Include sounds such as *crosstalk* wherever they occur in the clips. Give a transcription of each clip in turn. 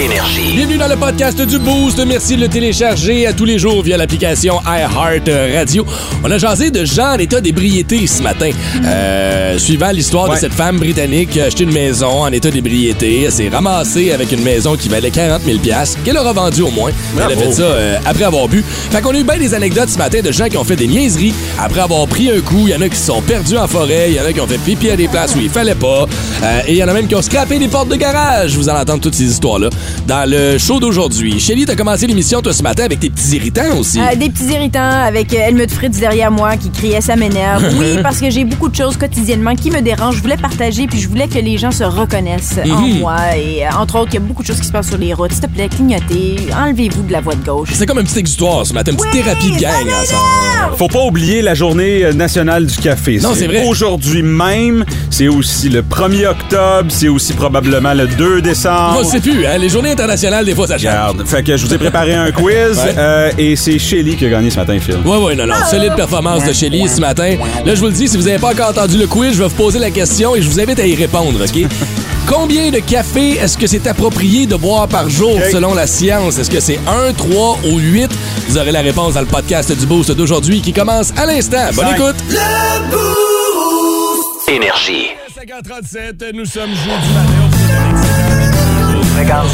Énergie. Bienvenue dans le podcast du Boost. Merci de le télécharger à tous les jours via l'application iHeart Radio. On a jasé de gens en état d'ébriété ce matin. Euh, suivant l'histoire de cette femme britannique qui a acheté une maison en état d'ébriété, elle s'est ramassée avec une maison qui valait 40 000 qu'elle aura vendue au moins. Elle a fait ça euh, après avoir bu. Fait qu'on a eu bien des anecdotes ce matin de gens qui ont fait des niaiseries après avoir pris un coup. Il y en a qui se sont perdus en forêt. Il y en a qui ont fait pipi à des places où il fallait pas. Euh, et il y en a même qui ont scrappé des portes de garage. Vous allez entendre toutes ces histoires-là dans le show d'aujourd'hui. Shelly, t'as commencé l'émission, toi, ce matin, avec tes petits irritants aussi. Euh, des petits irritants avec euh, Helmut Fritz derrière moi qui criait ça m'énerve. *laughs* Oui, parce que j'ai beaucoup de choses quotidiennement qui me dérangent. Je voulais partager puis je voulais que les gens se reconnaissent en Mhm. moi. Et euh, entre autres, il y a beaucoup de choses qui se passent sur les routes. S'il te plaît, clignotez, enlevez-vous de la voie de gauche. C'est comme un petit exutoire ce matin, une petite Oui, thérapie de gang ça ensemble. Faut pas oublier la journée euh, nationale du café. Non, c'est vrai. Aujourd'hui même, c'est aussi le 1er octobre, c'est aussi probablement le 2 décembre. On sait plus, hein? Les journées internationales, des fois, ça change. Regarde, fait que je vous ai préparé un quiz Ouais. euh, et c'est Shelly qui a gagné ce matin, Phil. Ouais, ouais, non, non. Solide performance de Shelly ce matin. Là, je vous le dis, si vous n'avez pas encore entendu le quiz, je vais vous poser la question et je vous invite à y répondre, OK? *laughs* Combien de café est-ce que c'est approprié de boire par jour selon la science? Est-ce que c'est 1, 3 ou 8? Vous aurez la réponse dans le podcast du Boost d'aujourd'hui qui commence à l'instant. Bonne Cinq. écoute! Énergie. 5h37, nous sommes jeudi matin. Regarde,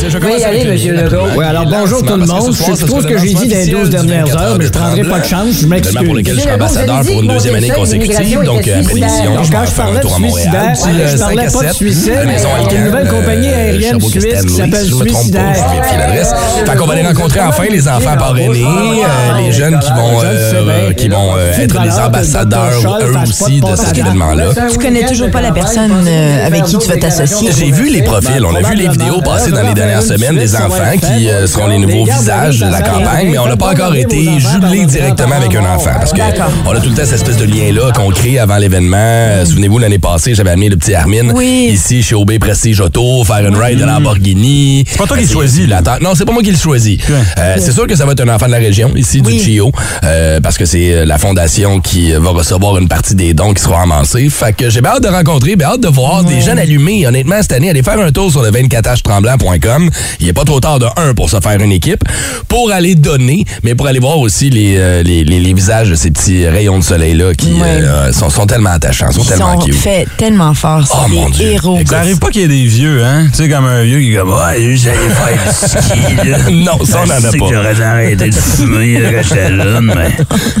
Je y aller, monsieur Legault. Oui, alors bonjour tout le monde. Je ce que j'ai dit dans les 12 dernières heures, mais je prendrai pas de chance. Je m'excuse. Pour lequel je suis ambassadeur pour une deuxième année consécutive. Donc, euh, après l'émission, je vais faire un tour à Montréal. euh, je parlais 5 à pas de 7, suicide, mais une nouvelle euh, compagnie aérienne Sherbrooke suisse qui s'appelle si je me trompe pas, Suicidaire. je vérifie l'adresse. Fait qu'on va aller rencontrer enfin les enfants parrainés, euh, les jeunes qui vont, euh, qui vont euh, être les ambassadeurs, eux aussi, de cet événement-là. Tu connais toujours pas la personne euh, avec qui tu vas t'associer. J'ai vu les profils, on a vu les vidéos passer dans les dernières semaines des enfants qui euh, seront les nouveaux visages de la campagne, mais on n'a pas encore été jumelé directement avec un enfant parce que on a tout le temps cette espèce de lien-là qu'on crée avant l'événement. Euh, Souvenez-vous, l'année passée, j'avais amené le petit Armin ici chez OB Prestige Auto, faire une ride de Lamborghini. pas toi qui le choisis. Non, c'est pas moi qui le choisis. Euh, c'est sûr que ça va être un enfant de la région, ici, du CHIO, euh, parce que c'est la fondation qui va recevoir une partie des dons qui seront amassés. Fait que j'ai bien hâte de rencontrer, bien hâte de voir des jeunes allumés. Honnêtement, cette année, allez faire un tour sur le 24htremblant.com. Il n'est pas trop tard de un pour se faire une équipe, pour aller donner, mais pour aller voir aussi les, euh, les, les- les visages de ces petits rayons de soleil-là qui Ouais. euh, sont, sont tellement attachants, sont Ils tellement sont cute. faits tellement fort. Oh, C'est mon Dieu. héros. Écoute, Ça arrive pas qu'il y ait des vieux, hein? Tu sais, comme un vieux qui est comme, ouais, j'allais faire du ski, là. *laughs* Non, ça, on n'en a pas. que j'aurais dû arrêter de fumer *laughs* là, quand j'étais jeune, mais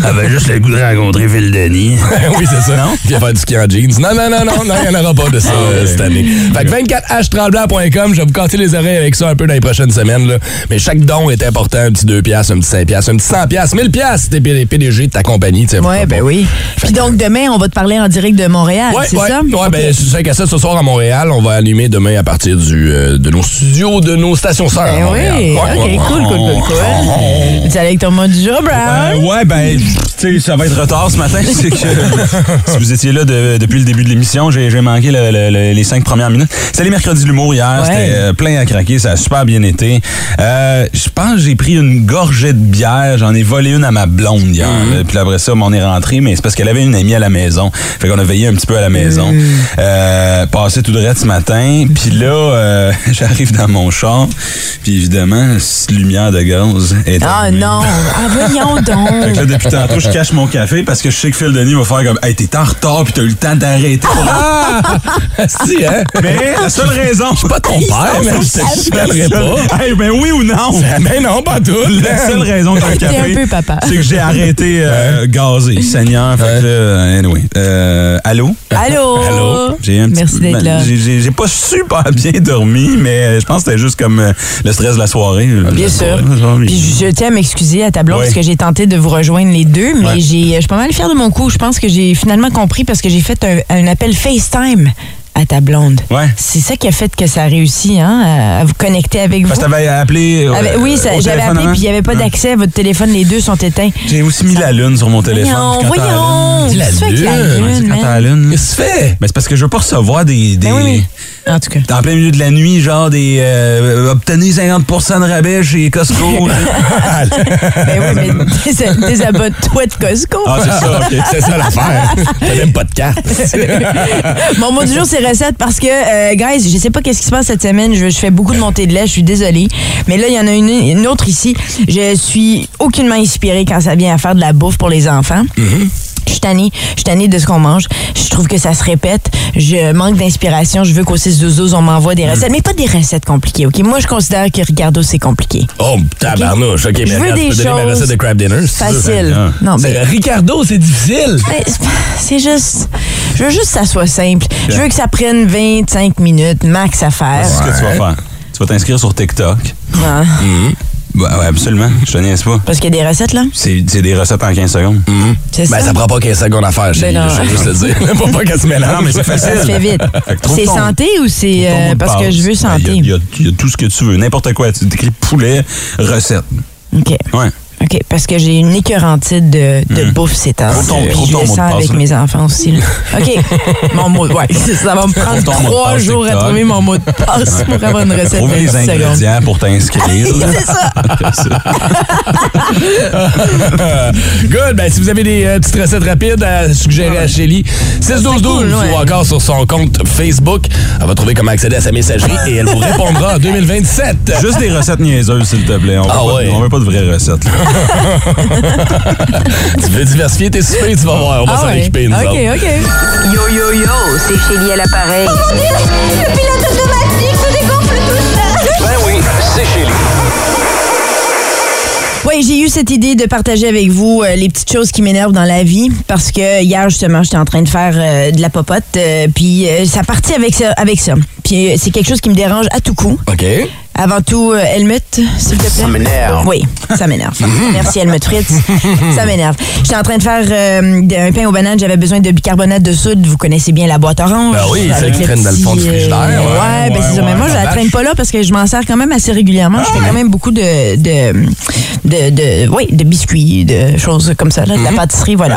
j'avais juste le goût de rencontrer Phil Denis. *laughs* oui, c'est ça. Non? Puis faire du ski en jeans. Non, non, non, non, non, il n'y en aura pas de ça euh, cette année. Fait que 24htremblant.com, je vais vous casser les oreilles avec ça un peu dans les prochaines semaines. Là. Mais chaque don est important. Un petit 2 piastres, un petit 5 piastres, un petit 100 piastres, 1000 piastres. T'es PDG de ta compagnie. tu sais, Ouais, pourquoi ben pas. oui. Puis donc, demain, on va te parler en direct de Montréal, Ouais, c'est ouais, ça? ouais, ben, c'est 5 à 7 ce soir à Montréal. On va allumer demain à partir du, euh, de nos studios, de nos stations sœurs. Ben oui, Ouais, ok, cool, cool, cool, cool. Tu allé avec ton mot du jour, Brown? Euh, ouais, ben, tu sais, ça va être retard ce matin. *laughs* C'est que si vous étiez là de- depuis le début de l'émission, j'ai j'ai manqué le- le- le- les cinq premières minutes. C'était les mercredis de l'humour hier. Ouais. C'était euh, plein à craquer. Ça a super bien été. Euh, Je pense que j'ai pris une gorgée de bière. J'en ai volé une à ma blonde hier. là. Puis après ça, on est rentré, mais c'est parce qu'elle avait une amie à la maison. Fait qu'on a veillé un petit peu à la maison. Euh, passé tout de suite ce matin. Puis là, euh, *laughs* j'arrive dans mon char. Puis évidemment, cette lumière de gaz est Ah allumée. non, ah voyons *laughs* Fait que donc. là, depuis tantôt, je cache mon café parce que je sais que Phil Denis va faire comme Hey, t'es en retard puis t'as eu le temps d'arrêter. *laughs* Si, hein? Mais la seule raison. Je suis Pas ton père, mais je pas. Hey, ben oui ou non? Mais non, pas tout. La seule raison que j'ai *laughs* café, un peu papa. c'est que j'ai arrêté euh, gazer, Seigneur. Fait que là, anyway. Euh, allô? Allô? Allô? J'ai un petit- Merci d'être ben, là. J'ai- J'ai j'ai pas super *laughs* bien dormi, mais je pense que c'était juste comme euh, le stress de la soirée. Bien sûr. Puis je tiens à m'excuser à ta blonde Ouais. parce que j'ai tenté de vous rejoindre les deux, mais Ouais. j'ai, je suis pas mal fière de mon coup. Je pense que j'ai finalement compris parce que j'ai fait un, un appel FaceTime à ta blonde. Ouais. C'est ça qui a fait que ça a réussi hein, à, vous connecter avec vous. Parce que t'avais appelé. euh, Avec- oui, ça- au j'avais appelé avant? puis il n'y avait pas Ouais. d'accès à votre téléphone. Les deux sont éteints. J'ai aussi mis la lune sur mon téléphone. Voyons, la voyons. lune- La Qu'est-ce que tu fais avec la lune, lune, quand la lune. Qu'est-ce que tu fais? Ben, c'est parce que je veux pas recevoir des. des Ben oui, oui. En tout cas. En plein milieu de la nuit, genre des. Euh, obtenez 50% de rabais chez Costco. *laughs* Ben oui, mais dés- désabonne-toi de Costco. ah, c'est ça, ok. C'est ça l'affaire. *laughs* T'as même pas de carte. Mon mot du jour, c'est parce que, euh, guys, je sais pas qu'est-ce qui se passe cette semaine. Je, fais beaucoup de montée de lait, je suis désolée. Mais là, il y en a une, une autre ici. Je suis aucunement inspirée quand ça vient à faire de la bouffe pour les enfants. Je suis tannée. Je suis tannée de ce qu'on mange. Je trouve que ça se répète. Je manque d'inspiration. Je veux qu'au 6 12 on m'envoie des recettes. Mais pas des recettes compliquées, OK? Moi, je considère que Ricardo, c'est compliqué. Oh, tabarnouche. OK, mais Je veux des tu peux donner ma choses recette de crab dinner. si. Facile. bien. Non, ben, Ricardo, c'est difficile. ben, c'est juste. Je veux juste que ça soit simple. Je veux que ça prenne 25 minutes max à faire. C'est ce que tu vas faire? Tu vas t'inscrire sur TikTok. Ah, Ouais, ouais, absolument. Je te niaise pas. Parce qu'il y a des recettes, là? C'est des recettes en 15 secondes. C'est Ben, ça? ça prend pas 15 secondes à faire. Ben. Je vais juste le dire. *laughs* Faut pas qu'elle se mélange. Non, mais c'est facile. Ça se fait vite. C'est santé ou c'est euh, parce que je veux Ben, santé? Il y, a- il y a tout ce que tu veux, n'importe quoi. Tu écris poulet, recette. OK. Ouais. OK, parce que j'ai une écœurantite de, de bouffe ces temps. Je ton le de sens avec mes enfants aussi. là. OK. *laughs* mon mot, ouais, ça va me prendre de trois passe jours à trouver mon mot de passe pour avoir une recette Trouve de les 10 secondes. ingrédients pour t'inscrire. *laughs* C'est ça. *laughs* Good. Ben, si vous avez des euh, petites recettes rapides à suggérer à Shelly, 612 cool, ouais. ou encore sur son compte Facebook, elle va trouver comment accéder à sa messagerie et elle vous répondra en 2027. Juste des recettes niaiseuses, s'il te plaît. On veut, Ah pas, ouais. on veut pas de vraies recettes. là. *laughs* tu veux diversifier tes soupers, tu vas voir. On va Ah s'en ouais. occuper, nous OK, autres. OK. Yo yo yo, c'est Chélie à l'appareil. Le pilote automatique se dégonfle tout seul. Ben oui, c'est Chélie. Oui, j'ai eu cette idée de partager avec vous euh, les petites choses qui m'énervent dans la vie parce que hier justement, j'étais en train de faire euh, de la popote euh, puis euh, ça partit avec ça avec ça. Puis euh, c'est quelque chose qui me dérange à tout coup. OK. Avant tout, euh, Helmut, s'il te plaît. Ça m'énerve. Oui, ça m'énerve. *laughs* Merci Helmut Fritz. ça m'énerve. J'étais en train de faire euh, un pain aux bananes, j'avais besoin de bicarbonate de soude. Vous connaissez bien la boîte orange. Ben oui, celle qui traîne dans le fond du petit, frigidaire. euh, Ouais, ouais, ben ouais, c'est ça. Mais moi, je la traîne pas là parce que je m'en sers quand même assez régulièrement. Je fais quand même beaucoup de, de, de, de- oui, de biscuits, de choses comme ça, là, de la pâtisserie, voilà.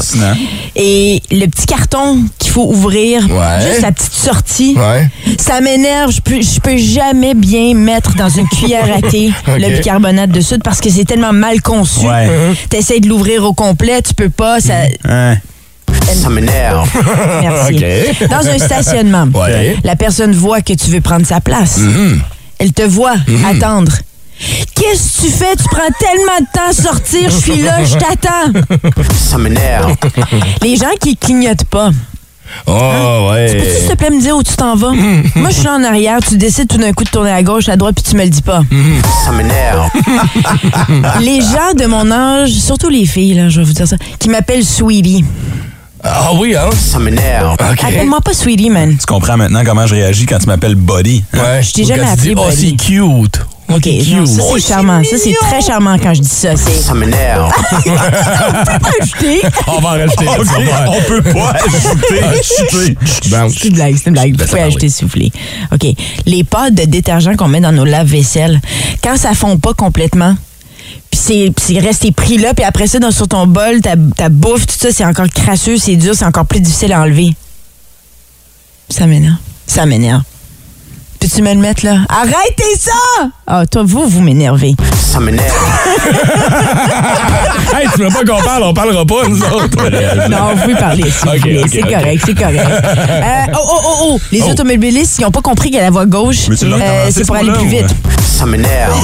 Et le petit carton qu'il faut ouvrir, Ouais. juste la petite sortie, Ouais. ça m'énerve. Je peux, je peux jamais bien mettre dans une cuillère à thé *laughs* le bicarbonate de soude parce que c'est tellement mal conçu. Ouais. T'essayes de l'ouvrir au complet, tu peux pas. Ça... Ça m'énerve. *laughs* Merci. Dans un stationnement, Ouais. la personne voit que tu veux prendre sa place. Elle te voit attendre. Qu'est-ce que tu fais? Tu prends tellement de temps à sortir, je suis là, je t'attends. *laughs* Ça m'énerve. Les gens qui clignotent pas. Oh, ouais. s'il te plaît, me dire où tu t'en vas? *laughs* Moi, je suis là en arrière, tu décides tout d'un coup de tourner à gauche, à droite, puis tu me le dis pas. Ça m'énerve. *laughs* *laughs* Les gens de mon âge, surtout les filles, là, je vais vous dire ça, qui m'appellent Sweetie. Ah oui, hein? Ça m'énerve. Appelle-moi pas Sweetie, man. Tu comprends maintenant comment je réagis quand tu m'appelles Body. Ouais. Je t'ai jamais tu appelé Oh, Buddy. c'est cute. OK, non, ça, Oh, c'est charmant. Ça, c'est très charmant quand je dis ça. Ça m'énerve. *laughs* ajouté. On va en rajouter. *laughs* voir. on peut pas ajouter. *laughs* C'est une blague, c'est une blague. Vous pouvez ajouter plaît. OK. Les pâtes de détergent qu'on met dans nos lave-vaisselle, quand ça fond pas complètement, puis c'est c'est resté pris là, puis après ça, dans, sur ton bol, ta, ta bouffe, tout ça, c'est encore crasseux, c'est dur, c'est encore plus difficile à enlever. Ça m'énerve. Ça m'énerve. Peux-tu me le mettre là? Arrêtez ça! Ah, toi, vous, vous m'énervez. Ça m'énerve. *laughs* Hey, tu veux pas qu'on parle, on parlera pas, nous autres. *laughs* Non, vous pouvez parler, s'il vous Ok, plaît. ok, c'est correct, c'est correct. *laughs* Euh, oh, oh, oh, oh! Les Oh. automobilistes, ils n'ont pas compris qu'à la voie gauche, euh, c'est ce pour aller plus vite. Ça m'énerve.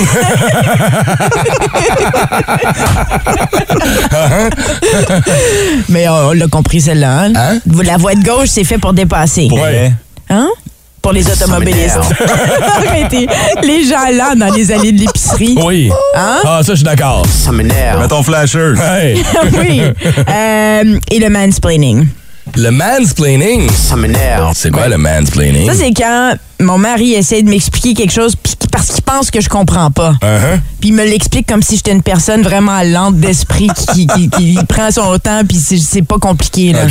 Mais on, on l'a compris, celle-là. Hein? Hein? La voie de gauche, c'est fait pour dépasser. Vrai. Hein? Pour les automobilistes. *laughs* Arrêtez. Les gens là, dans les allées de l'épicerie. Oui. Hein? Ah, ça, je suis d'accord. Ça m'énerve. Mets ton flasher. *laughs* Hey. oui. Euh, et le mansplaining. Le mansplaining. Ça m'énerve. C'est quoi le mansplaining? Ça, c'est quand mon mari essaie de m'expliquer quelque chose parce qu'il pense que je comprends pas. Uh-huh. Puis il me l'explique comme si j'étais une personne vraiment lente d'esprit qui, qui, qui- qui prend son temps, puis c'est- pas compliqué. là.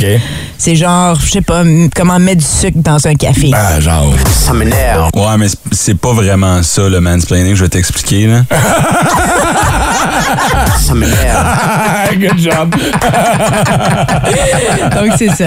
C'est genre, je sais pas, comment mettre du sucre dans un café. Ah, genre. Ça m'énerve. Ouais, mais c'est- c'est pas vraiment ça, le mansplaining. Je vais t'expliquer, là. Ça m'énerve. *laughs* Good job. Donc c'est ça.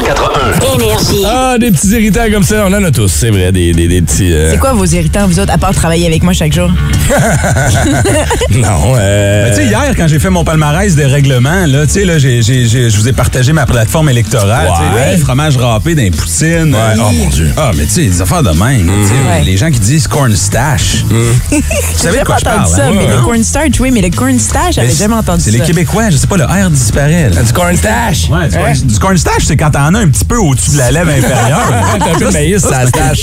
181. Énergie. Ah, des petits irritants comme ça, on en a tous, c'est vrai, des, des, des petits... euh, C'est quoi vos irritants, vous autres, à part travailler avec moi chaque jour? *laughs* Non, euh... Tu sais, hier, quand j'ai fait mon palmarès des règlements, là, tu sais, là, j'ai- j'ai- j'ai- je vous ai partagé ma plateforme électorale. tu sais, Ouais. hey, fromage râpé d'un poutine. Ouais, oh mon Dieu. Ah, mais tu sais, des affaires de même. tu sais, Ouais. Les gens qui disent cornstache. Vous savez de quoi je J'ai parle? entendu ça, hein? mais le cornstarch, oui, mais le cornstarch, j'avais Mais jamais entendu ça. C'est les Québécois, je sais pas, le R disparaît. là. Du cornstache. Ouais, du, du cornstarch, c'est quand t'en as un petit peu au-dessus de la lèvre inférieure. *laughs* T'as un peu de maïs, ça se tâche.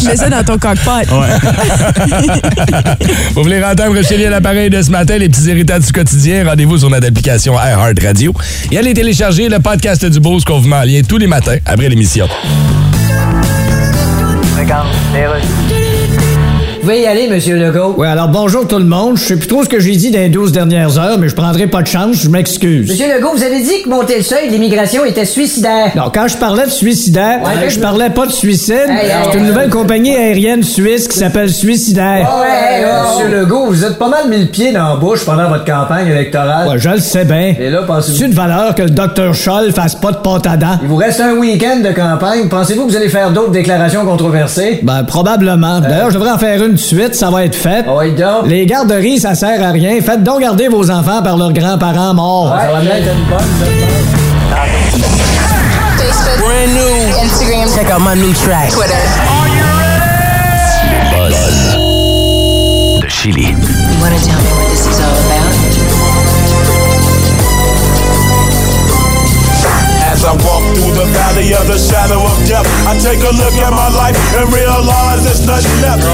Tu mets ça dans ton cockpot. Vous voulez *laughs* entendre Chélie à l'appareil de ce matin, les petits irritants du quotidien, rendez-vous sur notre application iHeart Radio et allez télécharger le podcast du Boost qu'on vous met en lien tous les matins après l'émission. Vous pouvez y aller, Monsieur Legault. Oui, alors bonjour tout le monde. Je sais plus trop ce que j'ai dit dans les 12 dernières heures, mais je prendrai pas de chance, je m'excuse. Monsieur Legault, vous avez dit que monter le seuil de l'immigration était suicidaire. Non, quand je parlais de suicidaire, Ouais, je je- parlais pas de suicide. Hey, hey, C'est une hey. nouvelle compagnie aérienne suisse qui s'appelle Suicidaire. Ouais, Monsieur Legault, vous êtes pas mal mis le pied dans la bouche pendant votre campagne électorale. Ouais, je le sais bien. Et là, pensez-vous... C'est une valeur que le docteur Scholl fasse pas de pâte à dents. Il vous reste un week-end de campagne. Pensez-vous que vous allez faire d'autres déclarations controversées? Ben, probablement. D'ailleurs, je devrais en faire une de suite, ça va être fait. Ah ouais, donc. Les garderies, ça sert à rien. Faites donc garder vos enfants par leurs grands-parents morts. Ça va bien être une bonne, Facebook. Brand new. Instagram. Check out my new track. Twitter. De Chili. You want to tell me what this is all about? As I walk through the valley of the shadow of death, I take a look at my life and realize there's nothing left.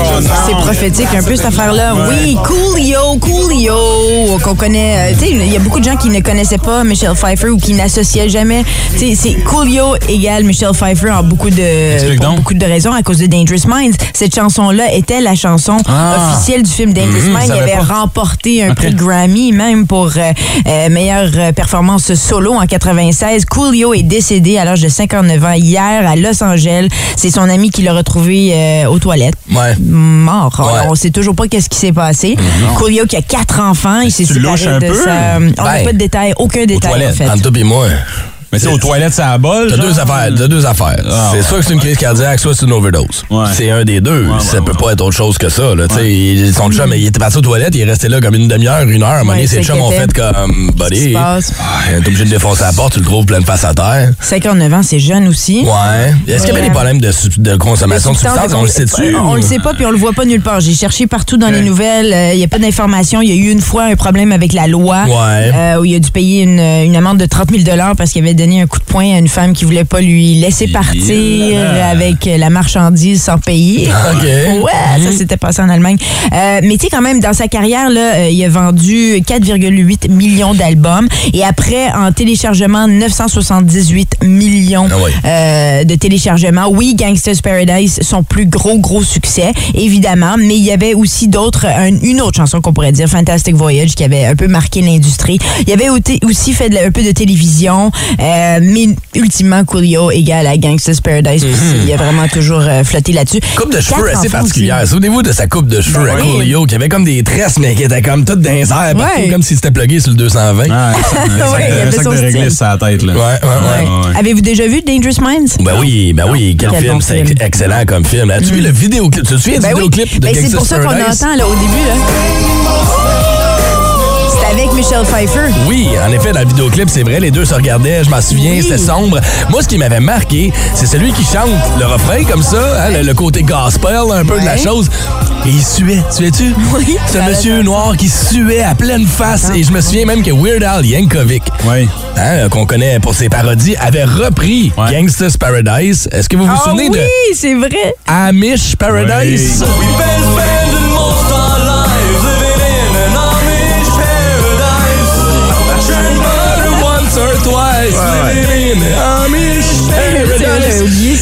C'est prophétique un peu cette affaire-là. Oui, Coolio, Coolio, qu'on connaît. euh, tu sais, il y a beaucoup de gens qui ne connaissaient pas Michelle Pfeiffer ou qui n'associaient jamais. Tu sais, c'est Coolio égale Michelle Pfeiffer en beaucoup de pour beaucoup de raisons à cause de Dangerous Minds. Cette chanson-là était la chanson Ah. officielle du film Dangerous Mhm, Minds. Il avait pas. remporté un prix Grammy même pour euh, euh, meilleure performance solo en 96. Coolio est décédé à l'âge de 59 ans hier à Los Angeles. C'est son ami qui l'a retrouvé euh, aux toilettes Ouais. mort. Ouais. On sait toujours pas qu'est-ce qui s'est passé. Coolio qui a quatre enfants, il s'est tu séparé un de peu? sa... On n'a Ben, pas de détails, aucun détail en fait. entre toi et moi. Mais tu sais, aux toilettes, ça a bol. T'as deux affaires. T'as deux affaires. Ah, c'est ouais. soit que c'est une crise cardiaque, soit c'est une overdose. Ouais. C'est un des deux. Ouais, ça ouais, peut ouais. pas être autre chose que ça. Là. Tu sais, il- Son chum, il était parti aux toilettes, il est resté là comme une demi-heure, une heure. À un moment donné, ses chums ont fait comme Qu'est-ce qui buddy. se passe? Ah, T'es obligé de défoncer la porte, tu le trouves pleine face à terre. 59 ans, c'est jeune aussi. Ouais. Est-ce qu'il y avait des problèmes de, de consommation de Substance substances? de On le sait-tu? On, on le sait pas puis on le voit pas nulle part. J'ai cherché partout dans les nouvelles. euh, Il y a pas d'informations. Il y a eu une fois un problème avec la loi Ouais. euh, où il a dû payer une, amende de 30 000 parce qu'il avait donné un coup de poing à une femme qui voulait pas lui laisser partir avec la marchandise sans payer. *laughs* OK. Ouais, ça s'était passé en Allemagne. Euh, mais tu sais, quand même, dans sa carrière, là, euh, il a vendu 4,8 millions d'albums. Et après, en téléchargement, 978 millions Ah euh, de téléchargements. Oui, Gangsta's Paradise, son plus gros, gros succès, évidemment. Mais il y avait aussi d'autres, un- une autre chanson qu'on pourrait dire, Fantastic Voyage, qui avait un peu marqué l'industrie. Il avait ôté- aussi fait de un peu de télévision. euh, mais ultimement, Coolio égale à Gangsta's Paradise. Puis Il a vraiment toujours euh, flotté là-dessus. Coupe de cheveux assez particulière. Souvenez-vous de sa coupe de cheveux Ben à oui. Coolio, qui avait comme des tresses, mais qui étaient comme les airs, partout, Ouais. comme s'il s'était plugué sur le 220. Ah, un sac- un *laughs* Ouais, il y avait sac- de réglisse sur la tête, là. Ouais, ouais. Avez-vous déjà vu Dangerous Minds? Ben oui, ben oui, quel, Quel film, bon c'est excellent comme film. As-tu vu le vidéoclip? Tu te souviens du Ben oui. vidéoclip de Ben, c'est pour ça qu'on entend là, au début. Là. C'est avec Michelle Pfeiffer. Oui, en effet, dans le vidéoclip, c'est vrai, les deux se regardaient, je m'en souviens, Oui. c'était sombre. Moi, ce qui m'avait marqué, c'est celui qui chante le refrain comme ça, hein, le, le côté gospel un peu de la chose. Et il suait, suais-tu? Oui, C'est un monsieur noir qui suait à pleine face. Et je me souviens même que Weird Al Yankovic, Oui. hein, qu'on connaît pour ses parodies, avait repris Ouais. Gangsta's Paradise. Est-ce que vous vous Ah souvenez oui, de c'est vrai. Amish Paradise? Oui. In Amish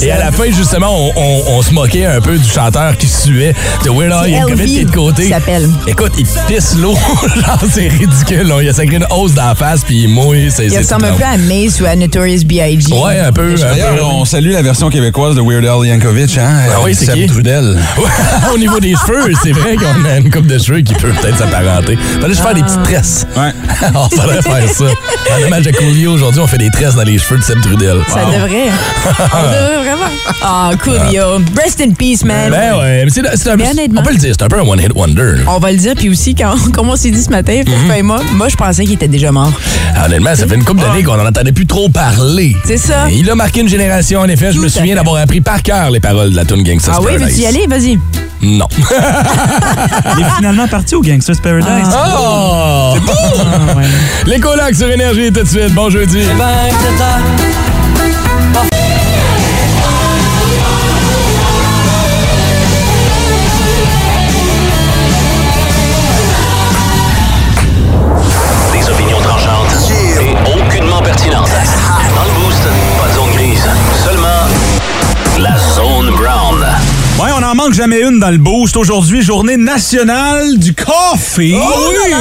Et à la fin, justement, on, on- on se moquait un peu du chanteur qui suait de Weird Al C'est Yankovic qui est de côté. s'appelle. Écoute, il pisse l'eau. *laughs* Genre, c'est ridicule. là. Il a sacré une hausse dans la face, puis il mouille. C'est, Il ressemble un peu à Mace ou à Notorious B.I.G. Ouais, un peu. D'ailleurs, on salue la version québécoise de Weird Al Yankovic, hein? Ah oui, c'est Seb qui? Trudel. *laughs* Au niveau des cheveux, c'est vrai qu'on a une coupe de cheveux qui peut peut-être s'apparenter. Fallait juste faire des petites tresses. Ouais. *laughs* on faudrait faire ça. En hommage à Coolio, aujourd'hui, on fait des tresses dans les cheveux de Seb Trudel. Ça devrait. On devrait vraiment. Ah, cool, yo. Rest in peace, man. Ben ouais, mais c'est, un peu, on peut le dire, c'est un peu un one-hit wonder. On va le dire, puis aussi, quand, *laughs* comme on s'est dit ce matin, et moi, moi, je pensais qu'il était déjà mort. Honnêtement, ça fait une couple d'années qu'on n'en entendait plus trop parler. C'est ça. Et il a marqué une génération, en effet. Je me souviens d'avoir appris par cœur les paroles de la tune Gangsta's Ah oui, Paradise. veux-tu y aller? Vas-y. Non. *laughs* Il est finalement parti au Gangster's Paradise. Oh! C'est Ah, ouais. *laughs* Les colocs sur Énergie tout de suite. Bon jeudi. Des manque jamais une dans le boost. Aujourd'hui, journée nationale du coffee. Oh oui!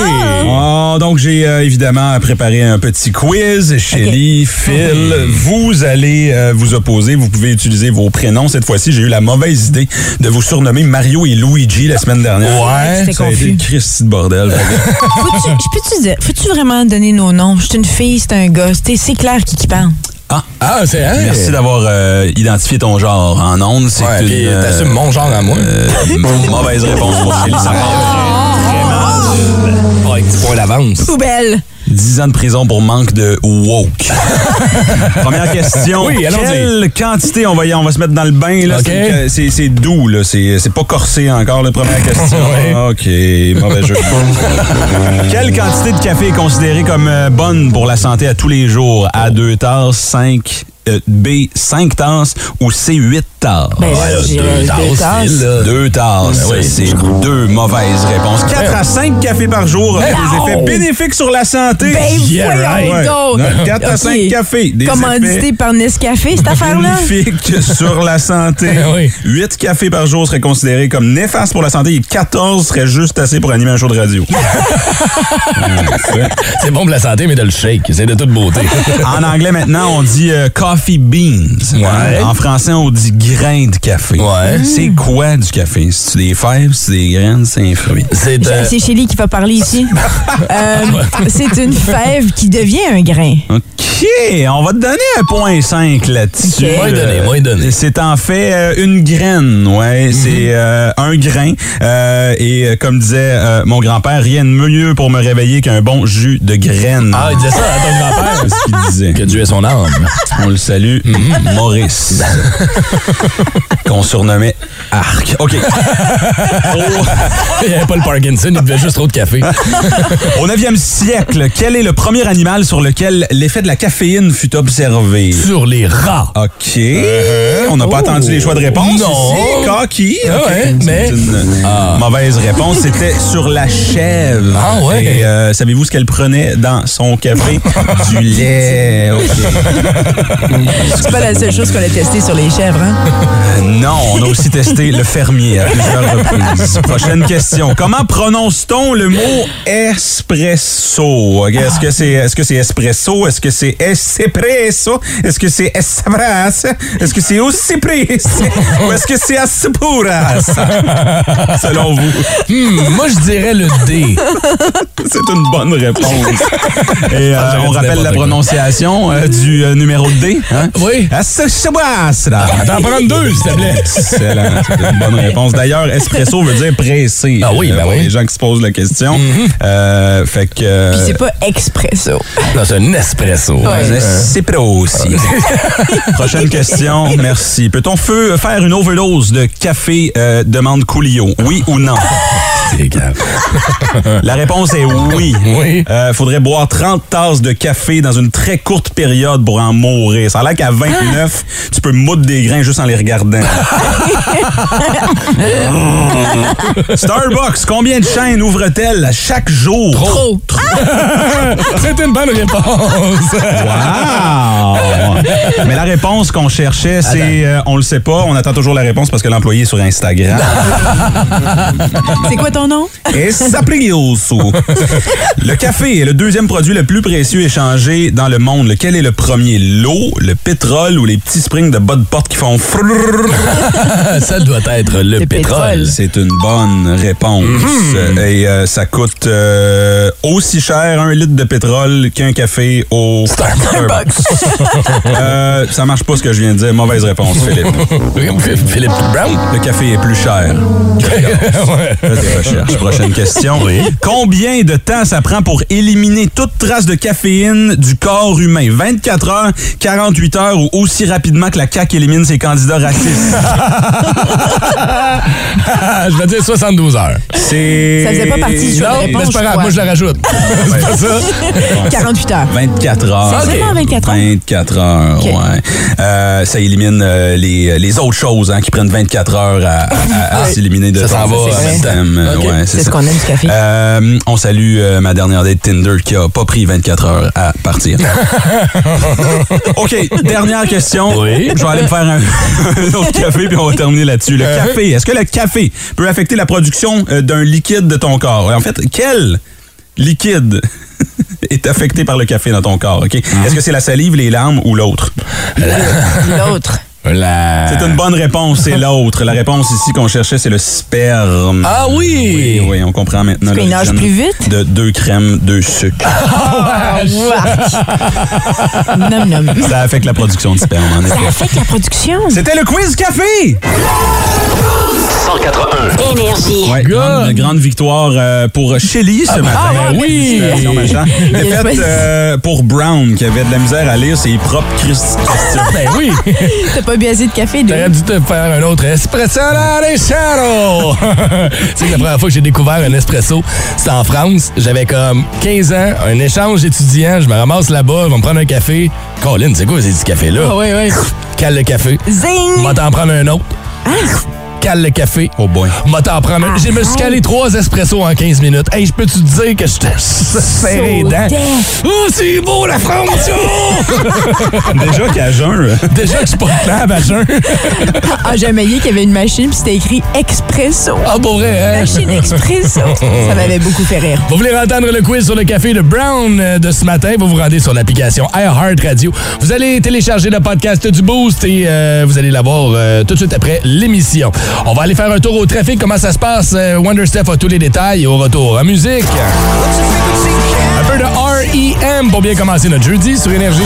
Ah, donc, j'ai euh, évidemment préparé un petit quiz. Shelly, Phil, vous allez euh, vous opposer. Vous pouvez utiliser vos prénoms. Cette fois-ci, j'ai eu la mauvaise idée de vous surnommer Mario et Luigi la semaine dernière. Ouais. C'était Ça a été confus. Christy de bordel. *laughs* Faut-tu, peux-tu vraiment donner nos noms? Je suis une fille, c'est un gars. C'est c'est clair qui qui parle. Ah, Ah, c'est hein? merci d'avoir euh, identifié ton genre en ondes. C'est Ouais, une, puis euh, t'assumes mon genre à moi. euh, mauvaise réponse pour Shelly. Ça part Pas avec 10 points d'avance. Poubelle. 10 ans de prison pour manque de woke. *laughs* Première question. Oui. Quelle quantité on va y on va se mettre dans le bain là? C'est c'est doux là, c'est c'est pas corsé encore la première question. *laughs* Ouais. OK, mauvais jeu. *laughs* Quelle quantité de café est considérée comme euh, bonne pour la santé à tous les jours? À 2 tasses, 5 euh, B, 5 tasses ou C, 8 tasses? Ben, là, Ouais, deux deux tasses, là. Deux tasses, Ben oui. c'est deux mauvaises réponses. 4 à 5 cafés par jour, Ben des non. effets bénéfiques sur la santé. Ben, Yeah, voyons right. donc. 4 à Ok. 5 cafés. Des Commandité par Nescafé, cette affaire-là? bénéfiques *laughs* sur la santé. Ben oui. 8 cafés par jour seraient considérés comme néfastes pour la santé et 14 seraient juste assez pour animer un show de radio. *laughs* C'est bon pour la santé, mais de le shake. C'est de toute beauté. en anglais, maintenant, on dit euh, coffee beans. Ouais. En français, on dit grain de café. Ouais. C'est quoi du café? C'est des fèves, c'est des graines, c'est un fruit. C'est euh, Shelly qui va parler ici. *laughs* Euh, c'est une fève qui devient un grain. OK, on va te donner un point 5 là-dessus. Ok. Moins donné, Euh, moins donné. C'est en fait euh, une graine, ouais. Mhm. C'est euh, un grain. Euh, et euh, comme disait euh, mon grand-père, rien de mieux pour me réveiller qu'un bon jus de graine. Ah, il disait ça à ton grand-père. C'est ce qu'il disait. Que Dieu ait son âme. On le salue, Mhm. Maurice. *laughs* Qu'on surnommait Arc. OK. Il n'y avait pas le Parkinson, il buvait juste trop de café. Au 9e siècle, quel est le premier animal sur lequel l'effet de la caféine fut observé? Sur les rats. OK. On n'a pas attendu les choix de réponse. Non. ici. Cocky. Ah ouais, mais- une mauvaise réponse. C'était sur la chèvre. Ah ouais. Et euh, savez-vous ce qu'elle prenait dans son café? *laughs* du lait. OK. C'est pas la seule chose qu'on a testée sur les chèvres, hein? Euh, non, on a aussi testé le fermier à plusieurs reprises. Prochaine question. Comment prononce-t-on le mot espresso? Est-ce que c'est est -ce c'est espresso? Est-ce que c'est espresso? Est-ce que c'est espresso? Est-ce que c'est aussi? Ou est-ce que c'est aspiras? Selon vous. Hmm, moi, je dirais le D. c'est une bonne réponse. Et euh, on rappelle la prononciation euh, du euh, numéro D. Hein? Oui. Espresso. 32, plaît. Excellent. C'est une bonne réponse. D'ailleurs, espresso veut dire pressé. Ah oui, euh, ben oui. Les gens qui se posent la question. Mhm. Euh, fait que. Euh, Puis c'est pas expresso. Non, c'est un espresso. C'est pro aussi. *laughs* Prochaine question. Merci. Peut-on faire une overdose de café demande Coolio? Oui ou non? *laughs* La réponse est oui. Oui. Faudrait boire 30 tasses de café dans une très courte période pour en mourir. Ça a l'air qu'à 29, tu peux moudre des grains juste en les regardant. *laughs* *laughs* Starbucks, combien de chaînes ouvre-t-elle chaque jour? Trop. *laughs* C'est une bonne réponse. Wow! Mais la réponse qu'on cherchait, c'est euh, on le sait pas. On attend toujours la réponse parce que l'employé est sur Instagram. C'est quoi ton nom? Et Saprioso. Le café est le deuxième produit le plus précieux échangé dans le monde. Lequel est le premier? L'eau, le pétrole ou les petits springs de bas de porte qui font? *laughs* Ça doit être le, Le pétrole. pétrole. C'est une bonne réponse. Et euh, ça coûte euh, aussi cher un litre de pétrole qu'un café au Starbucks. Euh, ça marche pas ce que je viens de dire. Mauvaise réponse, Philippe. *laughs* Philippe Brown. Le café est plus cher. *laughs* Recherches. Prochaine question. Combien de temps ça prend pour éliminer toute trace de caféine du corps humain? 24 heures, 48 heures ou aussi rapidement que la CAQ élimine ses candidats *laughs* je vais dire 72 heures. C'est... Ça faisait pas partie du choix de mais c'est pas grave, moi je la rajoute. *laughs* c'est pas ça? 48 heures. 24 heures. C'est seulement 24 heures. 24 heures, Ok. ouais. Euh, ça élimine euh, les, les autres choses hein, qui prennent 24 heures à, à- à *laughs* s'éliminer de Ça s'en va. Euh, Ok. ouais, C'est ce ça. qu'on aime du café. Euh, on salue euh, ma dernière date Tinder qui a pas pris 24 heures à partir. OK, dernière question. Oui. Je vais aller me faire un, *laughs* un autre café puis on va terminer là-dessus. Le Euh. café, est-ce que le café peut affecter la production euh, d'un liquide de ton corps? En fait, quel liquide *laughs* est affecté par le café dans ton corps? OK? Mm. Est-ce que c'est la salive, les larmes ou l'autre? L'autre. La... C'est une bonne réponse, c'est l'autre. La réponse ici qu'on cherchait, c'est le sperme. Ah oui! Oui, oui, on comprend maintenant. qu'il nage plus vite? De deux crèmes, deux sucres. Ah, nom, nom. Ça affecte la production de sperme, en Ça effet. affecte la production. C'était le quiz café! 181. Énergie. Ouais, grande, grande victoire euh, pour Shelly ce matin. ah, ben oui! Défaite *laughs* euh, pour Brown, qui avait de la misère à lire ses propres Christ- questions. Ben oui! Pas bu assez de café. T'aurais dû te faire un autre espresso Shadow! *laughs* tu sais la première fois que j'ai découvert un espresso, c'était en France. J'avais comme 15 ans, un échange d'étudiants. Je me ramasse là-bas, ils vont me prendre un café. Colin, c'est quoi ces petits cafés-là? Ah oui, oui. Cale le café. Zing! Va t'en prendre un autre. Cale le café. Oh boy. Va t'en prendre un. J'ai me suis calé trois espressos en 15 minutes. Hey, je peux-tu te dire que je te *laughs* serré les dents? Oh, c'est beau la France! oh! *laughs* Déjà qu'à jeun. Déjà que je suis pas capable à jeun. Ah, j'ai un maillot qui avait une machine, puis c'était écrit Expresso. Ah, pour vrai, hein? Machine Expresso. Ça m'avait beaucoup fait rire. Vous voulez entendre le quiz sur le café de Brown euh, de ce matin? Vous vous rendez sur l'application iHeart Radio. Vous allez télécharger le podcast du Boost et euh, vous allez l'avoir euh, tout de suite après l'émission. On va aller faire un tour au trafic. Comment ça se passe? Euh, Wonder Steph a tous les détails. Au retour en musique, un peu de R.E.M. pour bien commencer notre jeudi sur Énergie.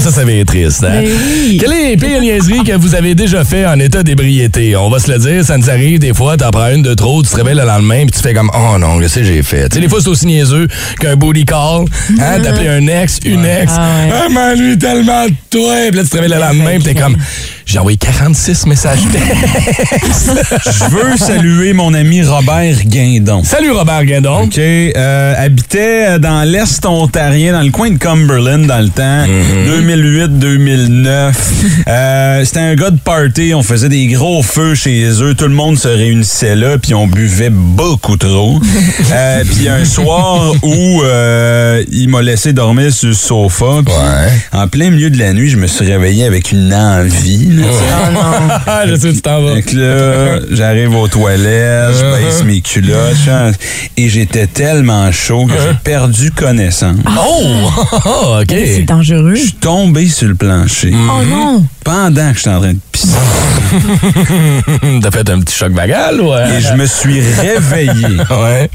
Ça, ça triste. Hein? Oui. Quelle est les pires niaiseries que vous avez déjà fait en état d'ébriété? On va se le dire, ça nous arrive des fois, t'en prends une de trop, tu te réveilles le lendemain, puis tu fais comme, oh non, qu'est-ce que j'ai fait? Tu sais, des fois, c'est aussi niaiseux qu'un booty call, hein, d'appeler un ex, une ex. Ah ouais. Ah, m'ennuie tellement de toi! Puis là, tu te réveilles le lendemain, puis t'es comme, j'ai envoyé 46 messages. Je veux saluer mon ami Robert Guindon. Salut Robert Guindon. OK. euh, habitait dans l'Est ontarien, dans le coin de Cumberland dans le temps. 2008-2009. Euh, C'était un gars de party. On faisait des gros feux chez eux. Tout le monde se réunissait là, puis on buvait beaucoup trop. Euh, puis un soir où euh, il m'a laissé dormir sur le sofa. puis En plein milieu de la nuit, je me suis réveillé avec une envie. *laughs* là. Ah, je sais où tu t'en vas. Fait que là, j'arrive aux toilettes, je baisse mes culottes, je- et j'étais tellement chaud que j'ai perdu connaissance. Oh! *laughs* OK. C'est dangereux. Je suis tombé sur le plancher Oh non. pendant que j'étais en train de pisser. *laughs* T'as fait un petit choc vagal, ouais? Et je me suis réveillé Ouais.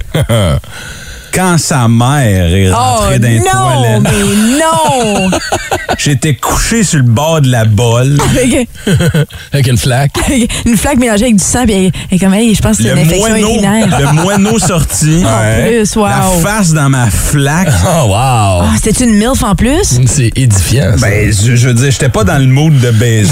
Quand sa mère est rentrée Oh dans les non, toilettes. mais non! *laughs* J'étais couché sur le bord de la bolle. *laughs* Avec Avec une flaque. *laughs* une flaque mélangée avec du sang, puis elle est comme, hey, je pense que c'est Le une infection urinaire. le moineau sorti. En plus, wow. La face dans ma flaque. Oh, wow. Ah, C'était une MILF en plus? C'est édifiant, ça. Ben, je, je veux dire, j'étais pas dans le mood de baiser.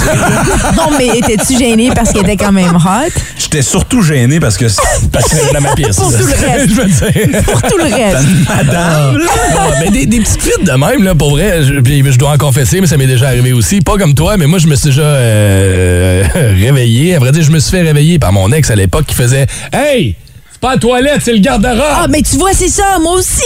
non, mais étais-tu gêné parce qu'elle était quand même hot? J'étais surtout gêné parce que... Parce que c'est dans ma pièce. Pour tout le reste. Je veux dire. Pour tout le reste. Madame, *laughs* mais des, des petites fuites de même, là, pour vrai, je, puis je dois en confesser, mais ça m'est déjà arrivé aussi. Pas comme toi, mais moi, je me suis déjà euh, *laughs* réveillé. À vrai dire, je me suis fait réveiller par mon ex à l'époque qui faisait Hey! C'est pas la toilette, c'est le garde-robe! Ah, mais tu vois, c'est ça, moi aussi!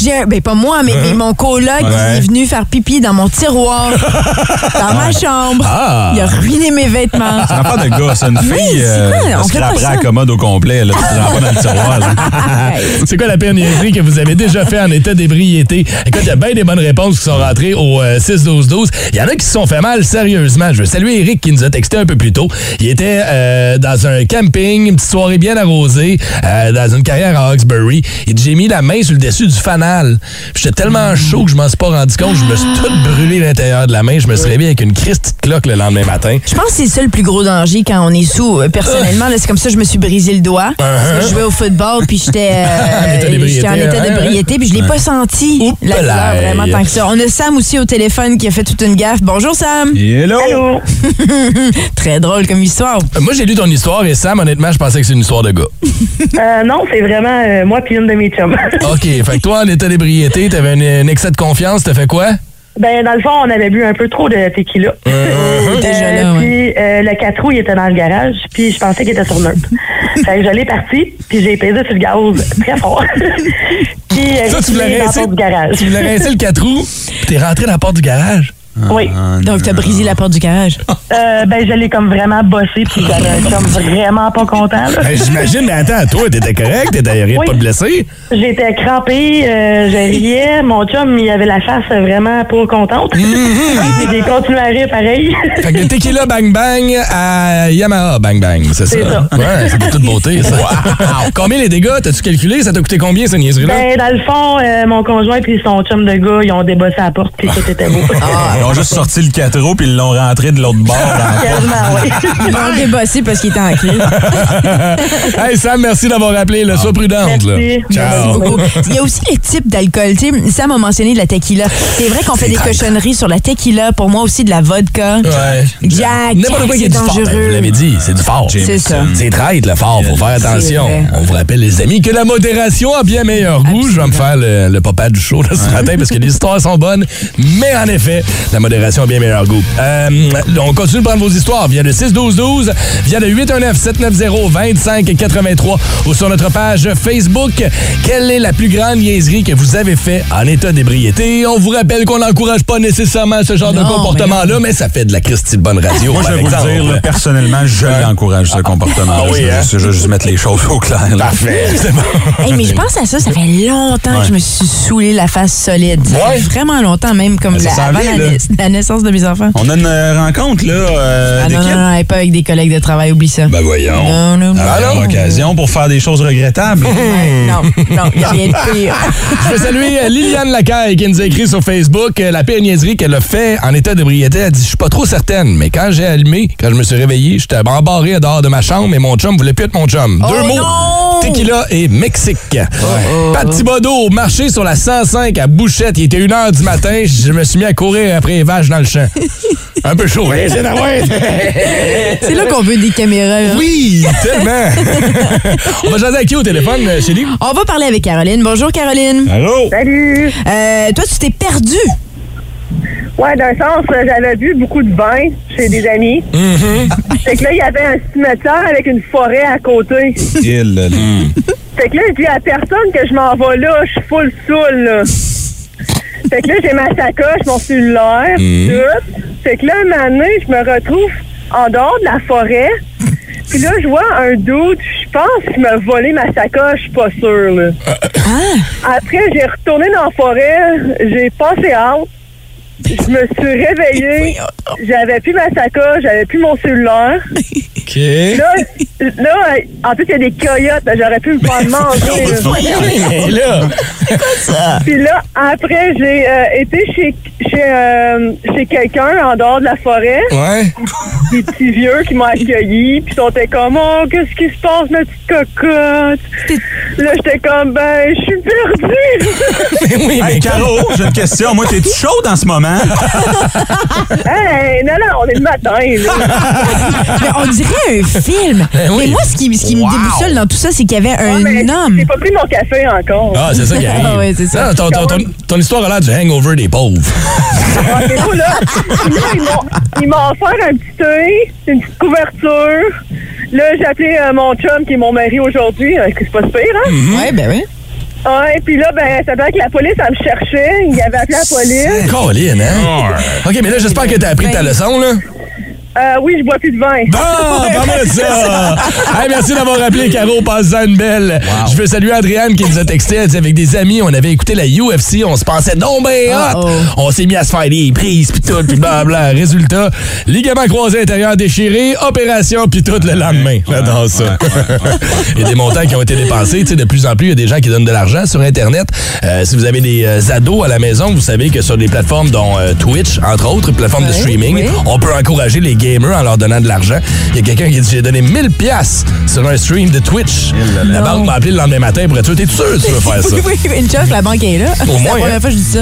J'ai un- ben, pas moi, mais, mais mon coloc? Ouais. est venu faire pipi dans mon tiroir, *laughs* dans ma chambre. Ah. Il a ruiné mes vêtements. c'est un affaire de gars, ça. Une Oui, fille, c'est euh, on fait pas ça. la commode au complet. Là, tu rends pas dans le tiroir. là. *laughs* C'est quoi la niaiserie que vous avez déjà fait en état d'ébriété? Écoute, il y a bien des bonnes réponses qui sont rentrées au euh, 6-12-12. Il y en a qui se sont fait mal sérieusement. Je veux saluer Eric qui nous a texté un peu plus tôt. Il était euh, dans un camping, une petite soirée bien arrosée, euh, dans une carrière à Hawkesbury. Dit, j'ai mis la main sur le dessus du fanal. Puis J'étais tellement chaud que je m'en suis pas rendu compte. Je me suis tout brûlé l'intérieur de la main. Je me suis réveillé avec une Christie de cloque le lendemain matin. Je pense que c'est ça le plus gros danger quand on est sous. Euh, Personnellement, c'est comme ça que je me suis brisé le doigt. Que Je jouais au football, puis j'étais *laughs* En état euh, d'ébriété, j'étais en état hein? puis je l'ai pas senti, la douleur, là. vraiment tant que ça. On a Sam aussi au téléphone qui a fait toute une gaffe. Bonjour, Sam. Hello! *laughs* Très drôle comme histoire. Euh, Moi, j'ai lu ton histoire et Sam, honnêtement, je pensais que c'est une histoire de gars. *laughs* Euh, non, c'est vraiment euh, moi puis une de mes chums. *laughs* OK, fait que toi, en état d'ébriété, t'avais un, un excès de confiance, t'as fait quoi? ben, dans le fond, on avait bu un peu trop de tequila. *laughs* Déjà là, ouais. Puis euh, le 4 roues, il était dans le garage, puis je pensais qu'il était sur neutre. *laughs* fait que je l'ai parti, puis j'ai pesé sur le gaz très fort. puis euh, Ça, tu voulais tiré dans la rincer, porte du garage. tu voulais rincer le 4 roues, puis t'es rentré dans la porte du garage? Oui. Donc, t'as brisé la porte du garage. Euh, ben, je l'ai comme vraiment bossé, puis j'avais un chum vraiment pas content. là. Ben, J'imagine, mais attends, toi, t'étais correct, t'étais rien Oui. pas de blessé? J'étais crampée, euh, je riais. Mon chum, il avait la face vraiment pas contente. Mm-hmm. J'ai continué à rire pareil. Fait que tequila bang bang à Yamaha bang bang, c'est ça? Ouais, c'est de toute beauté, ça. Wow. *laughs* Combien les dégâts? T'as-tu calculé? Ça t'a coûté combien, cette niaiserie-là? Ben, dans le fond, euh, mon conjoint puis son chum de gars, ils ont débossé la porte puis tout était beau. Ils ont juste sorti le 4 roues puis ils l'ont rentré de l'autre bord. dans la porte. Quasiment, oui. Ils l'ont débossé parce qu'il était en crise. *laughs* hey Sam, merci d'avoir appelé. Là. Sois prudente. Là. Merci. Ciao. Beaucoup. *laughs* Il y a aussi les types d'alcool. Sam a mentionné de la tequila. C'est vrai qu'on fait des cochonneries sur la tequila. Pour moi aussi, de la vodka. Ouais. Jack, N'importe quoi qui est c'est du fort. Dangereux. vous l'avez dit, c'est du fort. C'est ça. C'est traître, le fort. Faut faire attention. On vous rappelle, les amis, que la modération a bien meilleur goût. Je vais me faire le, le papa du show là, ce matin parce que les histoires sont bonnes. Mais en effet, la modération a bien meilleur goût. Euh, on continue de prendre vos histoires via le 6-12-12, via le 819-790-2583 ou sur notre page Facebook. Quelle est la plus grande niaiserie que vous avez fait en état d'ébriété? On vous rappelle qu'on n'encourage pas nécessairement ce genre de comportement-là, mais, ça fait de la Christie de bonne radio. Moi, je vais vous exemple. dire, là, personnellement, je l'encourage, ce comportement. Ah oui, je, hein? je, veux juste mettre les choses au clair. là. Parfait. *laughs* Bon. Hey, mais je pense à ça, ça fait longtemps que je me suis saoulé la face solide. Ça Ouais. fait vraiment longtemps, même comme ça la- avant la, *laughs* la naissance de mes enfants. On a une euh, rencontre, là, euh, Ah non, non, pas avec des collègues de travail, oublie ça. Ben voyons. Non, non, non. occasion pour faire des choses regrettables. *laughs* Ouais, non, non, il n'y a rien de pire. Je veux saluer euh, Liliane Lacaille qui nous a écrit sur Facebook la pire niaiserie qu'elle a fait en état d'ébriété. Elle dit Je suis pas trop certaine, mais quand j'ai allumé, quand je me suis réveillé, j'étais embarré dehors de ma chambre et mon chum voulait plus être mon chum. Deux Oh mots non! tequila et Mexique. Pat Thibodeau, marché sur la 105 à Bouchette. Il était 1 h du matin. Je me suis mis à courir après les vaches dans le champ. *laughs* Un peu chaud. hein, c'est ouais. *laughs* C'est là qu'on veut des caméras. là. Oui, tellement. *laughs* On va jaser avec qui au téléphone, euh, Chélie? On va parler avec Caroline. Bonjour, Caroline. Allô? Salut! Euh, toi, tu t'es perdue. Ouais, d'un sens, euh, j'avais bu beaucoup de vin chez des amis. Fait que là, il y avait un cimetière avec une forêt à côté. Il. Fait que là, je dis à personne que je m'en vais là, je suis full saoul, là. Fait que là, j'ai ma sacoche, mon cellulaire, tout. Fait que là, un moment donné, je me retrouve en dehors de la forêt. Puis là, je vois un doute, je pense qu'il m'a volé ma sacoche, je suis pas sûre, là. Après, j'ai retourné dans la forêt, j'ai passé out. Je me suis réveillée, j'avais plus ma sacoche, j'avais plus mon cellulaire. OK. Là, là, en plus, il y a des coyotes, j'aurais pu me faire manger. là. Puis là, après, j'ai euh, été chez, chez, euh, chez quelqu'un en dehors de la forêt. Ouais. Des petits vieux qui m'ont accueilli. Puis ils étaient comme, oh, qu'est-ce qui se passe, ma petite cocotte? Là, j'étais comme, ben, je suis perdue. *laughs* oui, Hey, Caro, j'ai une question. Moi, t'es-tu chaude en ce moment? hey, non, non, on est le matin, là. Mais on dirait un film. Ben oui. Mais moi, ce qui, ce qui Wow. me déboussole dans tout ça, c'est qu'il y avait un Ah, mais homme. J'ai pas pris mon café encore. Ah, c'est ça qui arrive. Ah *laughs* ouais, c'est ça. Non, ton, ton- ton- ton histoire a l'air du hangover des pauvres. Ah, c'est là. Puis *laughs* là, ils m'ont- ils m'ont offert un petit thé, une petite couverture. Là, j'ai appelé euh, mon chum, qui est mon mari aujourd'hui. Euh, C'est pas super, hein? Ouais, ben oui. Ouais, puis là, ben, ça fait que la police, elle me cherchait. Il avait appelé la police. Colin, hein? OK, mais là, j'espère que t'as appris ta leçon, là. Euh, oui, je bois plus de vin. Bon, *laughs* pas mal ça! Hey, merci d'avoir appelé, Caro. Passe-en une belle. Je veux saluer Adriane qui nous a texté. Elle dit avec des amis, on avait écouté la UFC, on se pensait non ben hot. On s'est mis à se faire des prises, puis tout, puis blabla. Résultat, ligament croisé intérieur déchiré, opération, puis tout le lendemain. J'adore ça. Il y a des montants qui ont été dépensés. Tu sais, de plus en plus, il y a des gens qui donnent de l'argent sur Internet. Euh, si vous avez des euh, ados à la maison, vous savez que sur des plateformes dont euh, Twitch, entre autres, plateforme de streaming, oui. on peut encourager les gamers en leur donnant de l'argent. Il y a quelqu'un qui dit j'ai donné 1000 pièces sur un stream de Twitch. La banque m'a appelé le lendemain matin pour être sûr. T'es sûr que tu veux faire ça? *laughs* Oui, oui, une choc, la banque est là. Au C'est moins, la première hein. fois que je dis ça.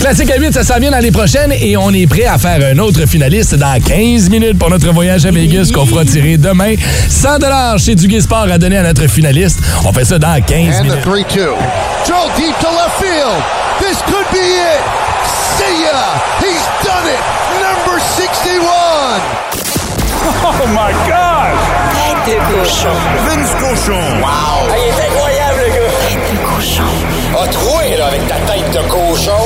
Classique à 8, ça s'en vient l'année prochaine et on est prêt à faire un autre finaliste dans 15 minutes pour notre voyage à Vegas qu'on fera tirer demain. 100 chez Duguay Sport à donner à notre finaliste. On fait ça dans 15 And the minutes. 3 2. Joe deep to left field. This could be it. See ya. He's done it. Number 61. Oh my God! Tête de cochon. Vince Cochon. Wow. il est incroyable, le gars. Tête de cochon. A troué, là, avec ta tête de cochon.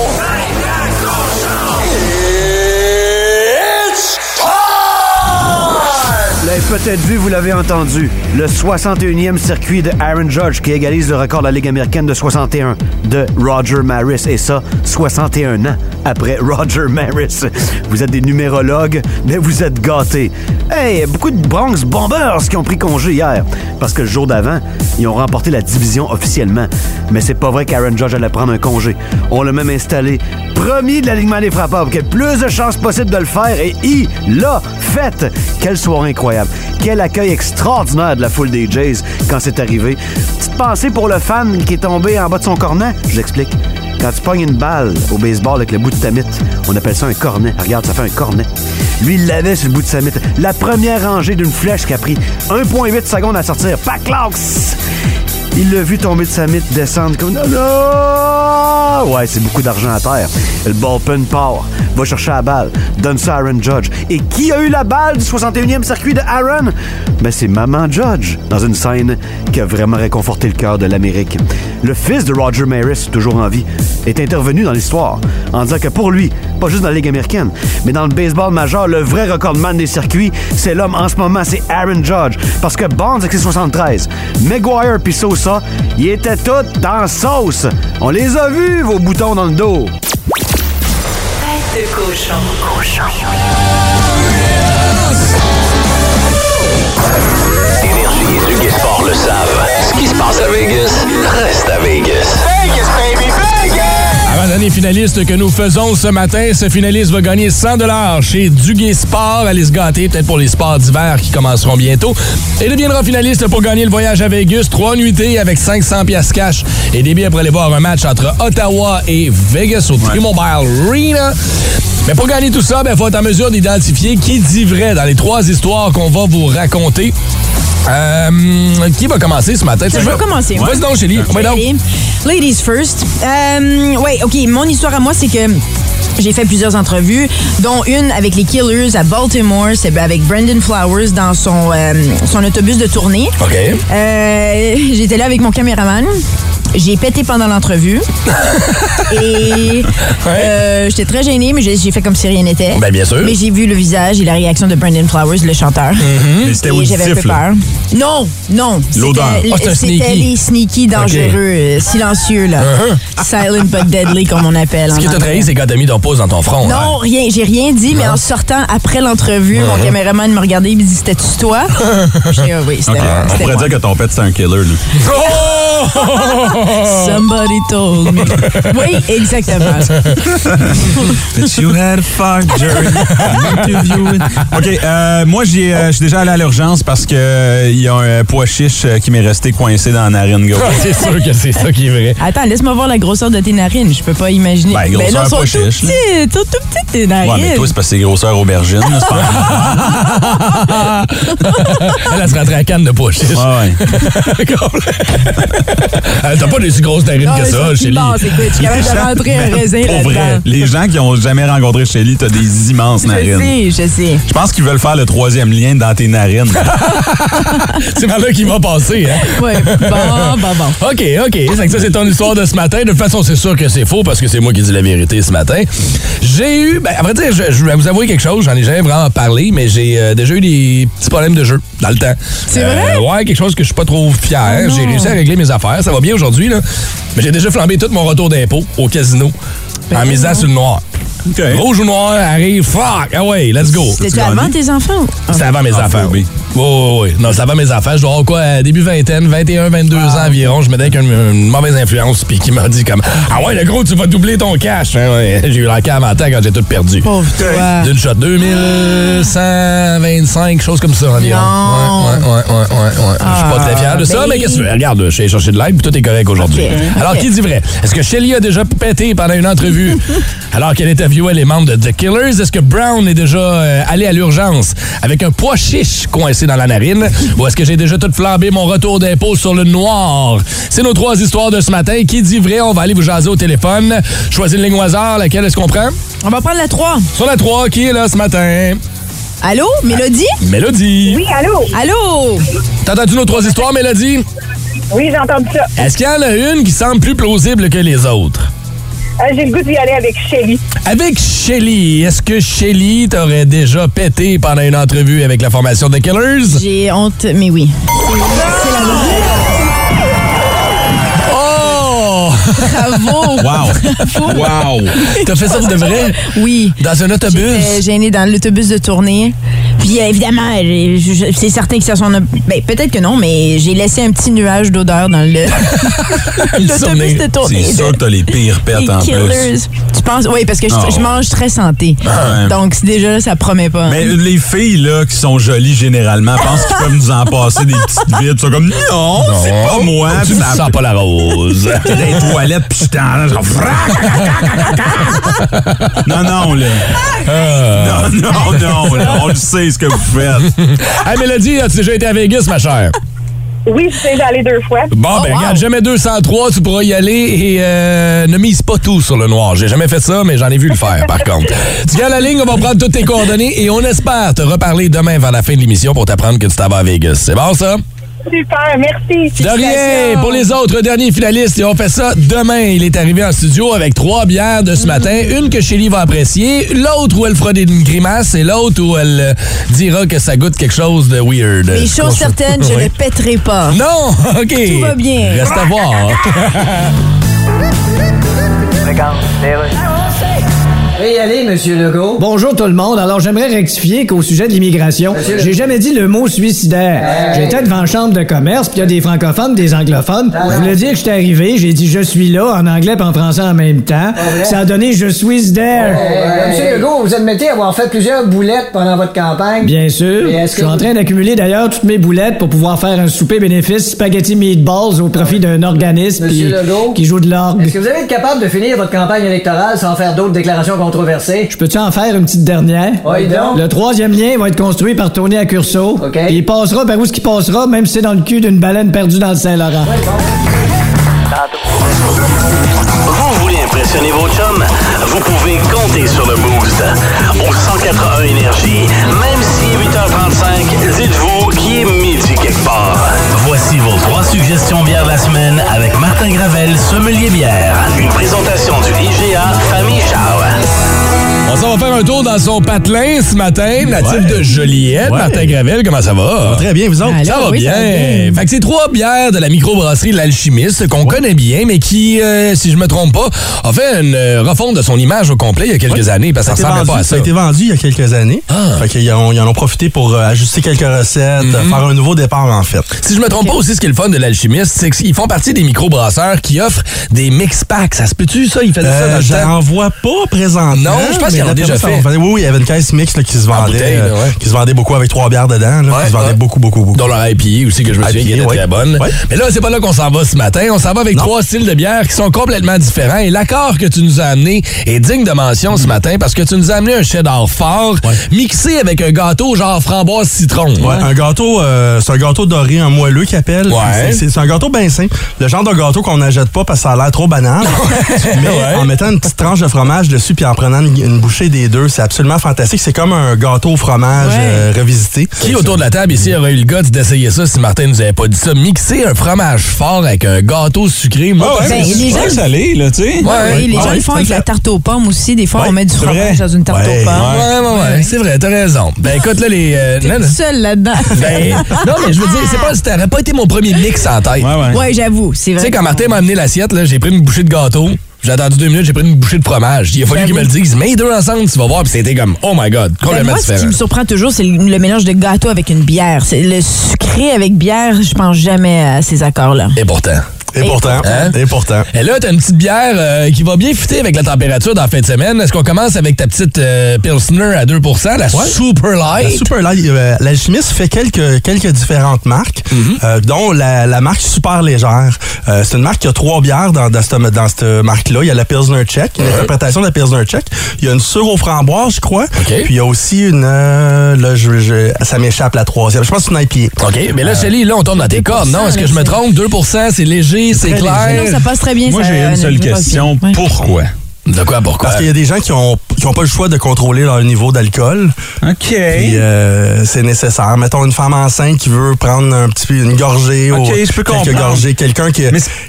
It's l'avez peut-être vu, vous l'avez entendu. Le 61e circuit de Aaron Judge qui égalise le record de la Ligue américaine de 61 de Roger Maris. Et ça, 61 ans après *laughs* Roger Maris. Vous êtes des numérologues, mais vous êtes gâtés. Hey, beaucoup de Bronx Bombers qui ont pris congé hier. Parce que le jour d'avant, ils ont remporté la division officiellement. Mais c'est pas vrai qu'Aaron Judge allait prendre un congé. On l'a même installé premier de l'alignement des frappeurs pour qu'il y ait plus de chances possible de le faire. Et il l'a fait. Quelle soirée incroyable. Quel accueil extraordinaire de la foule des Jays quand c'est arrivé. Petite pensée pour le fan qui est tombé en bas de son cornet. Je l'explique. Quand tu pognes une balle au baseball avec le bout de ta mythe, on appelle ça un cornet. Regarde, ça fait un cornet. Lui, il l'avait sur le bout de sa mythe. La première rangée d'une flèche qui a pris 1,8 secondes à sortir. Paclax! Il l'a vu tomber de sa mythe, descendre comme... Non, non! Ouais, c'est beaucoup d'argent à terre. Le part, va chercher la balle, donne ça à Aaron Judge. Et qui a eu la balle du 61e circuit de Aaron? Ben, c'est Maman Judge, dans une scène qui a vraiment réconforté le cœur de l'Amérique. Le fils de Roger Maris, toujours en vie, est intervenu dans l'histoire en disant que pour lui, pas juste dans la Ligue américaine, mais dans le baseball majeur, le vrai recordman des circuits, c'est l'homme en ce moment, c'est Aaron Judge. Parce que Bonds avec ses 73, Maguire puis Sosa, ils étaient tous dans sauce. On les a vus, vos boutons dans le dos. Tête de cochon. Cochon. Énergie et Sport le savent. Ce qui se passe à Vegas, reste à Vegas. Vegas, baby, Vegas! L'année finaliste que nous faisons ce matin, ce finaliste va gagner 100 chez Duguay Sport. Allez se gâter, peut-être pour les sports d'hiver qui commenceront bientôt. Et deviendra finaliste pour gagner le voyage à Vegas. Trois nuitées avec 500 pièces cash et des billets pour aller voir un match entre Ottawa et Vegas au T-Mobile Arena. Mais pour gagner tout ça, il faut être en mesure d'identifier qui dit vrai dans les trois histoires qu'on va vous raconter. Euh, qui va commencer ce matin? Je vais commencer. moi. Vas-y donc, Chélie. Ladies first. Euh, ouais, OK. Mon histoire à moi, c'est que j'ai fait plusieurs entrevues, dont une avec les Killers à Baltimore. C'est avec Brandon Flowers dans son, euh, son autobus de tournée. OK. Euh, J'étais là avec mon caméraman. J'ai pété pendant l'entrevue. *laughs* et euh, j'étais très gênée, mais j'ai fait comme si rien n'était. Ben, bien sûr. Mais j'ai vu le visage et la réaction de Brandon Flowers, le chanteur. Mais c'était Et j'avais un peu auditif, là. peur. Non, non. L'odeur. Un C'était sneaky. les sneaky dangereux, euh, silencieux, là. Silent but deadly, comme on appelle. Uh-huh. Ce qui t'a trahi, c'est quand t'as mis ton pouce dans ton front. Non, rien, j'ai rien dit, mais en sortant après l'entrevue, mon Uh-huh. caméraman me regardait, il me dit C'était-tu toi? *laughs* J'ai Ah oui, c'était Ok, moi. On pourrait moi. dire que ton pet, c'est un killer. Lui. *laughs* Somebody told me. Oui, exactement. *laughs* That you had a far journey. OK, euh, moi, j'ai, euh, je suis déjà allé à l'urgence parce que euh, il y a un pois chiche euh, qui m'est resté coincé dans la narine gauche. c'est sûr que c'est ça qui est vrai. Attends, laisse-moi voir la grosseur de tes narines. Je peux pas imaginer. Ben, grosseur non, sont pas tout chiche. Sont tout petites, tes narines. Ouais, mais toi, c'est parce que c'est grosseur aubergine. là, c'est pas- *laughs* Elle, elle se rentrait à canne de poche. Ouais, ouais. *laughs* Elle T'as pas des si grosses narines Non, que ça, c'est Shelly. immense, écoute, je suis capable de *laughs* rentrer un raisin Pour vrai, les gens qui ont jamais rencontré Shelly, t'as des immenses Je narines. sais, je sais. Je pense qu'ils veulent faire le troisième lien dans tes narines. *laughs* C'est par là qu'il va passer, hein? Ouais, bon, bon, bon. *laughs* OK, OK. C'est que ça, c'est ton histoire de ce matin. De toute façon, c'est sûr que c'est faux parce que c'est moi qui dis la vérité ce matin. J'ai eu, ben, à vrai dire, je, je vais vous avouer quelque chose. J'en ai jamais vraiment parlé, mais j'ai euh, déjà eu des petits problèmes de jeu dans le temps. C'est Euh, ouais, quelque chose que je suis pas trop fier. Oh j'ai réussi à régler mes affaires. Ça va bien aujourd'hui, là. Mais j'ai déjà flambé tout mon retour d'impôt au casino en misant sur le noir. Rouge ou noir, arrive, fuck, ah ouais, let's go. C'était avant tes enfants? C'était avant mes enfants, oui. Oui, oui, oui. Non, c'était avant mes enfants. Je dois avoir quoi, euh, début vingtaine, 21, 22 ans environ. Je me avec une, une mauvaise influence, puis qui m'a dit comme Ah ouais, le gros, tu vas doubler ton cash. Hein, ouais. J'ai eu la cave en temps quand j'ai tout perdu. Pauvre toi. D'une shot, 2125, choses comme ça environ. Non. Ouais, ouais, ouais, ouais, ouais. Je suis pas très fier de ça, ben- mais qu'est-ce que tu veux? Regarde, je suis chercher de l'aide, puis tout est correct aujourd'hui. Alors, qui dit vrai? Est-ce que Shelly a déjà pété pendant une entrevue? *laughs* Alors qu'elle interviewait les membres de The Killers? Est-ce que Brown est déjà euh, allé à l'urgence avec un pois chiche coincé dans la narine? Ou est-ce que j'ai déjà tout flambé mon retour d'impôt sur le noir? C'est nos trois histoires de ce matin. Qui dit vrai? On va aller vous jaser au téléphone. Choisis une ligne au hasard. Laquelle est-ce qu'on prend? On va prendre la 3. Sur la 3, qui est là ce matin? Allô, Mélodie? Mélodie. Oui, allô? Allô? T'as entendu nos trois histoires, Mélodie? Oui, j'ai entendu ça. Est-ce qu'il y en a une qui semble plus plausible que les autres? Euh, j'ai le goût d'y aller avec Shelly. Avec Shelly, est-ce que Shelly t'aurait déjà pété pendant une entrevue avec la formation The Killers? J'ai honte, mais oui. C'est la! Bravo! Wow! *laughs* Wow! T'as fait ça pour de vrai? Oui. Dans un autobus? J'étais gênée dans l'autobus de tournée. Puis évidemment, j'ai- c'est certain que ça s'en a. Ben, peut-être que non, mais j'ai laissé un petit nuage d'odeur dans le *laughs* l'autobus de tournée. C'est sûr que t'as les pires pets Les en Killers. plus. Tu penses? Oui, parce que je, Ah je mange très santé. Ah ouais. Donc, déjà, là, ça promet pas. Mais les filles là, qui sont jolies généralement pensent qu'ils peuvent nous en passer des petites vides. Ils sont comme non, c'est pas moi. Tu ne ça- sens pas la rose. *laughs* toilettes puis je t'en genre, Non, non, là. Ah. Non, non, non, là. On le sait ce que vous faites. Hey, Mélodie, as-tu déjà été à Vegas, ma chère? Oui, je suis déjà allée deux fois. Bon, Oh, ben wow. regarde, jamais 203, tu pourras y aller et euh, ne mise pas tout sur le noir. J'ai jamais fait ça, mais j'en ai vu le faire, par contre. Tu gardes la ligne, on va prendre toutes tes coordonnées et on espère te reparler demain vers la fin de l'émission pour t'apprendre que tu t'en vas à Vegas. C'est bon, ça? Super, merci. De rien! Pour les autres derniers finalistes, et on fait ça demain. Il est arrivé en studio avec trois bières de ce matin. Une que Shelly va apprécier, l'autre où elle fera des grimaces et l'autre où elle euh, dira que ça goûte quelque chose de weird. Les choses certaines, je *laughs* Oui. ne pèterai pas. Non! *laughs* OK. Tout va bien. Reste à voir. *laughs* Veuillez y aller, Monsieur Legault? Bonjour tout le monde. Alors, j'aimerais rectifier qu'au sujet de l'immigration, Monsieur j'ai jamais dit le mot suicidaire. Hey. J'étais devant la chambre de commerce, puis il y a des francophones, des anglophones. Je voulais dire que j'étais arrivé, j'ai dit je suis là en anglais et en français en même temps. vrai? Ça a donné je suis there. Euh, Monsieur Legault, vous admettez avoir fait plusieurs boulettes pendant votre campagne. Bien sûr. Je suis en train d'accumuler d'ailleurs toutes mes boulettes pour pouvoir faire un souper bénéfice spaghetti meatballs au profit d'un organisme Monsieur qui, Legault? qui joue de l'orgue. Est-ce que vous allez être capable de finir votre campagne électorale sans faire d'autres déclarations Je peux-tu en faire une petite dernière? Oui, donc. Le troisième lien va être construit par Tony Accurso. OK. Puis il passera par où ce qu'il passera, même si c'est dans le cul d'une baleine perdue dans le Saint-Laurent. Vous voulez impressionner vos dans son patelin ce matin, natif de Joliette. Ouais. Martin Gravel, comment ça va? Très bien, vous autres? Ça va oui, bien. ça va bien. Fait que c'est trois bières de la microbrasserie L'Alchimiste qu'on connaît bien, mais qui, euh, si je me trompe pas, a fait une euh, refonte de son image au complet il y a quelques années parce que ça Ça a, été ressemblait vendu, pas à ça ça. a été vendu il y a quelques années. Ah. Fait qu'ils en, ils en ont profité pour euh, ajuster quelques recettes, Mhm. faire un nouveau départ en fait. Si je me trompe pas aussi, ce qui est le fun de l'alchimiste, c'est qu'ils font partie des microbrasseurs qui offrent des mix packs. Ça se peut-tu, ça? Ils faisaient ça dans le temps? J'en vois pas présentement. Non, je pense qu'ils en ont d'après déjà fait. En Oui, il y avait une caisse mixte là, qui se vendait. bouteille, là, ouais. Qui se vendait beaucoup avec trois bières dedans. Là, Ouais, qui se vendait ouais. beaucoup, beaucoup, beaucoup. Dont leur IPA aussi, que je me souviens qui IPA, était très bonne. Mais là, c'est pas là qu'on s'en va ce matin. On s'en va avec Non. trois styles de bière qui sont complètement différents. Et l'accord que tu nous as amené est digne de mention ce matin parce que tu nous as amené un cheddar fort mixé avec un gâteau genre framboise citron. Ouais, un gâteau, euh, c'est un gâteau doré, un moelleux qu'ils appellent. Ouais. C'est- un gâteau bien simple. Le genre de gâteau qu'on n'achète pas parce que ça a l'air trop banal. *laughs* mais en mettant une petite tranche de fromage dessus puis en prenant une, une bouchée des deux, c'est absolument fantastique. C'est comme un gâteau au fromage Ouais. euh, revisité. Qui autour de la table ici aurait eu le goût d'essayer ça si Martin nous avait pas dit ça? Mixer un fromage fort avec un gâteau sucré. Moi, Ah ouais, Ben, les c'est gens- salé, là, tu sais. Ouais. Oui, les gens ouais, le font avec la tarte aux pommes aussi. Des fois, Ouais, on met du fromage vrai. dans une tarte Ouais. aux pommes. Ouais, ouais, ouais, c'est vrai, t'as raison. Ben écoute, là, les. euh, non, T'es non. seul là-dedans. Ben, non, mais je veux dire, c'est pas, ça aurait pas été mon premier mix en tête. Ouais, ouais. Ouais, j'avoue, c'est Tu vrai. sais, quand Martin m'a amené l'assiette, là, j'ai pris une bouchée de gâteau. J'ai attendu deux minutes, j'ai pris une bouchée de fromage. Il a fallu qu'il me le dise. Mets les deux ensemble, tu vas voir. Puis c'était comme, oh my God, Ben, complètement moi, ce qui me surprend toujours, c'est le, le mélange de gâteau avec une bière. C'est le sucré avec bière, je pense jamais à ces accords-là. Et pourtant. Et pourtant, Hein? et là, t'as une petite bière euh, qui va bien fitter avec la température dans la fin de semaine. Est-ce qu'on commence avec ta petite euh, Pilsner à 2% la Ouais. Super Light? La Super Light, euh, l'alchimiste fait quelques, quelques différentes marques, Mhm. euh, dont la, la marque Super Légère. Euh, c'est une marque qui a trois bières dans, dans cette, dans cette marque-là. Il y a la Pilsner Check, une interprétation de la Pilsner Check. Il y a une sur aux framboises, je crois. Puis il y a aussi une... euh, là, je, je- ça m'échappe la troisième. Je pense que c'est une IPA. OK, mais là, Shelly, là, on tombe dans tes cordes, non? Est-ce que je me trompe? 2% c'est léger, c'est clair? léger. Non, ça passe très bien. Moi, j'ai une euh, seule question. Pourquoi? De quoi, pourquoi? Parce qu'il y a des gens qui ont, qui ont pas le choix de contrôler leur niveau d'alcool. OK. Puis euh, c'est nécessaire. Mettons une femme enceinte qui veut prendre un petit peu une gorgée ou je peux quelques comprendre. gorgées. Quelqu'un qui,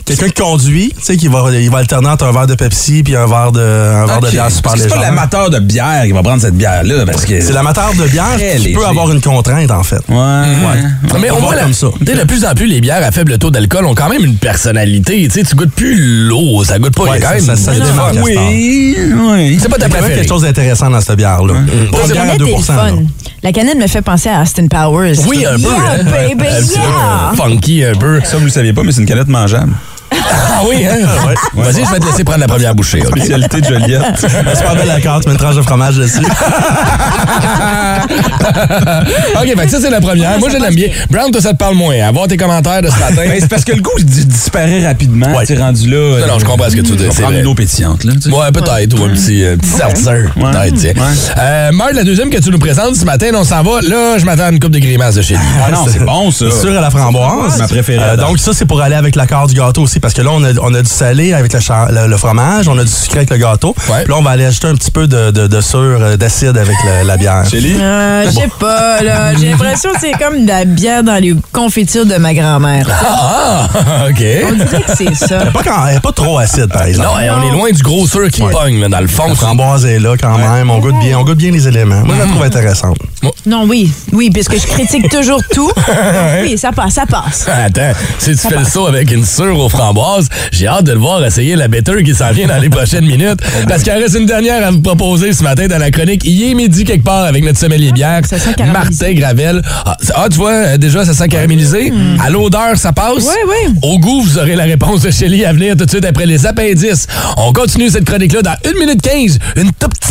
quelqu'un conduit, tu sais, qui va, il va alterner entre un verre de Pepsi puis un verre de, un verre de bière super que C'est pas l'amateur de bière qui va prendre cette bière-là. parce que C'est l'amateur de bière qui léger. peut avoir une contrainte, en fait. Ouais. Mais On au moins, comme ça. de plus en plus, les bières à faible taux d'alcool ont quand même une personnalité. Tu sais, tu goûtes plus l'eau, ça goûte pas Ouais, quand même. ça- ça temps. Oui, oui. C'est pas ta préférée. Quelque chose d'intéressant dans cette bière-là. Pas La une bière à canette est 2 le là. fun. La canette me fait penser à Austin Powers. Oui, un peu. Yeah, hein? baby, *laughs* yeah! euh, Funky un peu. Ça, vous le saviez pas, mais c'est une canette mangeable. Ah oui, hein? Vas-y, je vais te laisser prendre la première bouchée. ok? Spécialité de Joliette. C'est super belle la carte, tu mets une tranche de fromage dessus. *laughs* OK, fait que ça, c'est la première. Moi, je l'aime bien. Brown, toi, ça te parle moins. Avoir tes commentaires de ce matin. Ben, c'est parce que le goût disparaît rapidement. Ouais. Tu es rendu là. euh, Non, non, je comprends ce que tu c'est prendre une eau pétillante. Là, tu sais. Ouais, peut-être, ou un petit, euh, petit. Peut-être, tiens. Euh, Marc, la deuxième que tu nous présentes ce matin, on s'en va. Là, je m'attends à une coupe de grimaces de chez lui. Ah non, c'est bon, ça. C'est sûr à la framboise. Ma préférée. Euh, à donc ça, c'est pour aller avec l'accord du gâteau aussi, parce que là, on a, on a du salé avec le, char- le- le fromage, on a du sucré avec le gâteau. Ouais. Puis là, on va aller ajouter un petit peu de, de, euh, d'acide avec le- la bière. Chélie? Euh, je sais pas, là. J'ai l'impression que c'est comme de la bière dans les confitures de ma grand-mère. Ah, *laughs* OK. On dirait que c'est ça. Elle est pas, trop acide, par exemple. Non, on est loin du gros sûr qui pogne, là, dans le fond. La framboise est là quand même. On goûte bien, on goûte bien les éléments. Moi, je la trouve intéressante. Non, oui, oui, puisque je critique toujours tout. *laughs* Oui, ça passe, ça passe. Attends, si tu fais le saut avec une sure aux j'ai hâte de le voir essayer la better qui s'en vient dans les prochaines minutes. *laughs* Parce qu'il en reste une dernière à vous proposer ce matin dans la chronique. Il est midi quelque part avec notre sommelier bière, ça sent caramélisé. Martin Gravel. Ah, ah, tu vois, euh, déjà, ça sent caramélisé. À l'odeur, ça passe. Ouais, ouais. Au goût, vous aurez la réponse de Shelly à venir tout de suite après les appendices. On continue cette chronique-là dans 1 minute 15. Une toute petite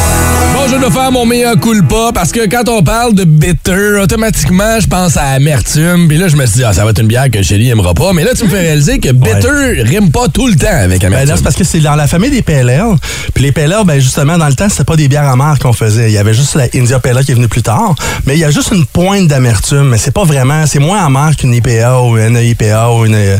Bon, je dois faire faire mon meilleur culpa parce que quand on parle de bitter, automatiquement, je pense à amertume. Puis là, je me suis dit, ah, ça va être une bière que Shelly aimera pas. Mais là, tu me fais réaliser que bitter rime pas tout le temps avec Ben amertume. là, c'est parce que c'est dans la famille des PLR. Puis les PLR, ben justement, dans le temps, c'était pas des bières amères qu'on faisait. Il y avait juste la India PLR qui est venue plus tard. Mais il y a juste une pointe d'amertume. Mais c'est pas vraiment, c'est moins amer qu'une IPA ou une IPA ou une euh,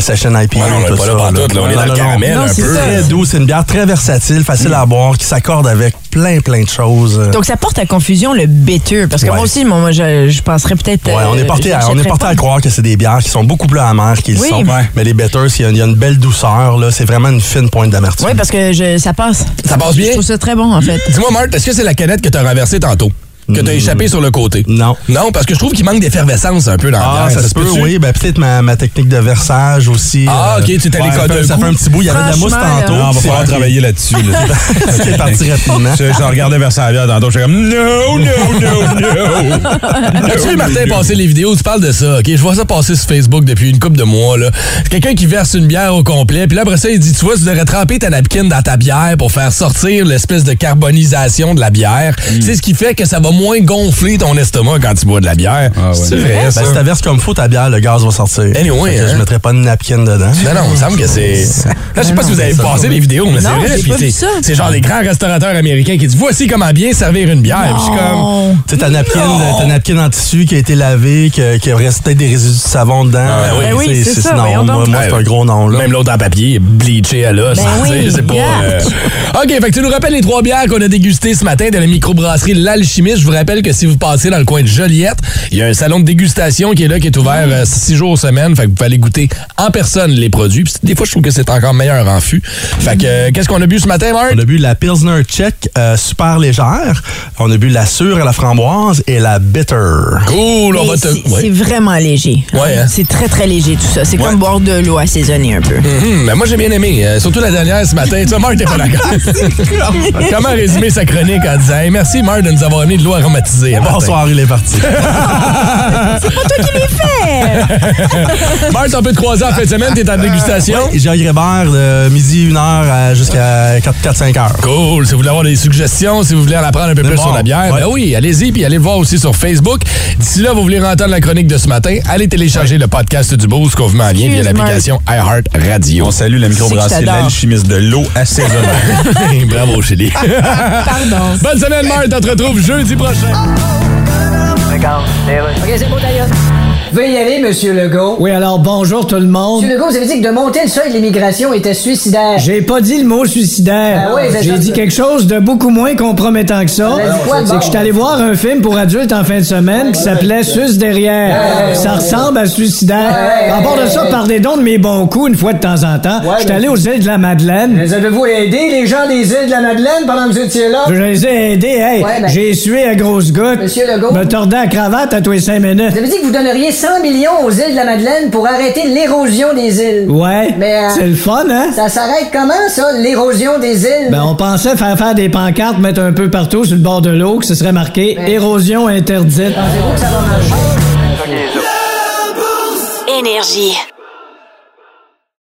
Session IPA. Ouais, on est tout pas là ça, là. On est dans le caramel un c'est peu. très doux. C'est une bière très versatile, facile à boire, qui s'accorde avec plein, plein de choses. Donc, ça porte à confusion le bitter. Parce que Ouais. moi aussi, moi, moi, je, je penserais peut-être. Ouais, on euh, est porté, à, on est porté à croire que c'est des bières qui sont beaucoup plus amères qu'ils Oui. sont. Ouais. Mais les bitters, il y, a, il y a une belle douceur. là. C'est vraiment une fine pointe d'amertume. Oui, parce que je, ça passe. Ça passe bien? Je trouve ça très bon, en fait. Dis-moi, Marthe, est-ce que c'est la canette que t'as renversée tantôt? Que t'as échappé sur le côté? Non. Non, parce que je trouve qu'il manque d'effervescence un peu dans Ah, ça, se peut, oui. Ben, peut-être ma, ma technique de versage aussi. Ah, euh, ok, tu t'es allé coder ça, fait- un petit bout. Il y avait de la mousse tantôt. Ah, on va falloir travailler là-dessus. là. *laughs* C'est parti rapidement. Je, je regardais vers sa bière tantôt, j'étais comme no, no, no, no. *laughs* As-tu vu Martin passer les vidéos? Tu parles de ça, OK? Je vois ça passer sur Facebook depuis une couple de mois, là. C'est quelqu'un qui verse une bière au complet, puis là, après ça, il dit, tu vois, tu devrais tremper ta napkin dans ta bière pour faire sortir l'espèce de carbonisation de la bière. C'est ce qui fait que ça va moins gonfler ton estomac quand tu bois de la bière. C'est vrai, Ben, ça? si t'averses comme faut ta bière, le gaz va sortir. Anyway, hein. Je mettrais pas de napkin dedans. Non, non, il me semble que c'est. Là, je sais pas si vous avez passé les vidéos, mais c'est vrai. c'est- ça. C'est genre des grands restaurateurs américains qui disent voici comment bien servir une bière. Puis je suis comme. Tu sais, ta napkin, ta napkin en tissu qui a été lavé, qui, qui reste peut-être des résidus de savon dedans. Ah, oui. Ben oui, c'est ça, non, voyons moi, c'est un gros nom. Là. Même l'autre en papier, bleaché à l'os. Ben tu sais, oui, *laughs* c'est pas. euh, OK, fait que tu nous rappelles les trois bières qu'on a dégustées ce matin de la microbrasserie L'Alchimiste. Je vous rappelle que si vous passez dans le coin de Joliette, il y a un salon de dégustation qui est là, qui est ouvert euh, six jours semaine. Fait que vous pouvez aller goûter en personne les produits. Puis des fois, je trouve que c'est encore meilleur en fût. Fait que, euh, qu'est-ce qu'on a bu ce matin, Marc? On a bu la Pilsner Tchèque euh, super légère. On a bu la sûre à la framboise et la bitter. Cool, on va te. C'est Ouais. vraiment léger. Ouais, hein? C'est très, très léger, tout ça. C'est Ouais. comme boire de l'eau assaisonnée un peu. Mhm, mais moi, j'ai bien aimé. euh, surtout la dernière ce matin. Tu vois, Marc, t'es pas d'accord. *laughs* Comment résumer sa chronique en disant Hey, Merci, Marc, de nous avoir amené de l'eau aromatisée. un matin. Bonsoir, il est parti. *laughs* C'est pas toi qui l'ai fait! Marc, on peut te croiser en fin de semaine, t'es en dégustation. J'ai un Grébert de midi 1h jusqu'à 4-5 heures. Cool. Si vous voulez avoir des suggestions, si vous voulez en apprendre un peu plus bon. sur la bière, Ouais. ben oui, allez-y, puis allez le voir aussi sur Facebook. D'ici là, vous voulez entendre la chronique de ce matin, allez télécharger le podcast du Boost qu'on vous met en lien via l'application iHeart Radio. On salue la microbrasserie. L'Alchimiste de l'eau assaisonnée. *laughs* Bravo, Chélie. Pardon. Bonne semaine, Marc. On te retrouve jeudi prochain. OK, c'est bon, d'ailleurs. Veuillez y aller, Monsieur Legault. Oui, alors bonjour tout le monde. Monsieur Legault, vous avez dit que de monter le seuil de l'immigration était suicidaire. J'ai pas dit le mot suicidaire. Ah J'ai dit quelque chose de beaucoup moins compromettant que ça. C'est bon? que je suis allé voir un film pour adultes en fin de semaine qui s'appelait Sus derrière. Ça ressemble à suicidaire. En bord de ça, ouais. pardez donc de mes bons coups une fois de temps en temps. Je suis allé aux îles de la Madeleine. Mais avez-vous aidé les gens des îles de la Madeleine pendant que vous étiez là? Je les ai aidés, hey. Ben- J'ai sué à grosses gouttes. Monsieur Legault. Me tordais la cravate à tous les cinq minutes. Vous avez dit que vous donneriez 100 millions aux îles de la Madeleine pour arrêter l'érosion des îles. Ouais. Mais, euh, C'est le fun, hein? Ça s'arrête comment, ça, l'érosion des îles? Ben, on pensait faire faire des pancartes, mettre un peu partout sur le bord de l'eau, que ce serait marqué Ben- érosion interdite. Pensez-vous que ça va marcher? Énergie.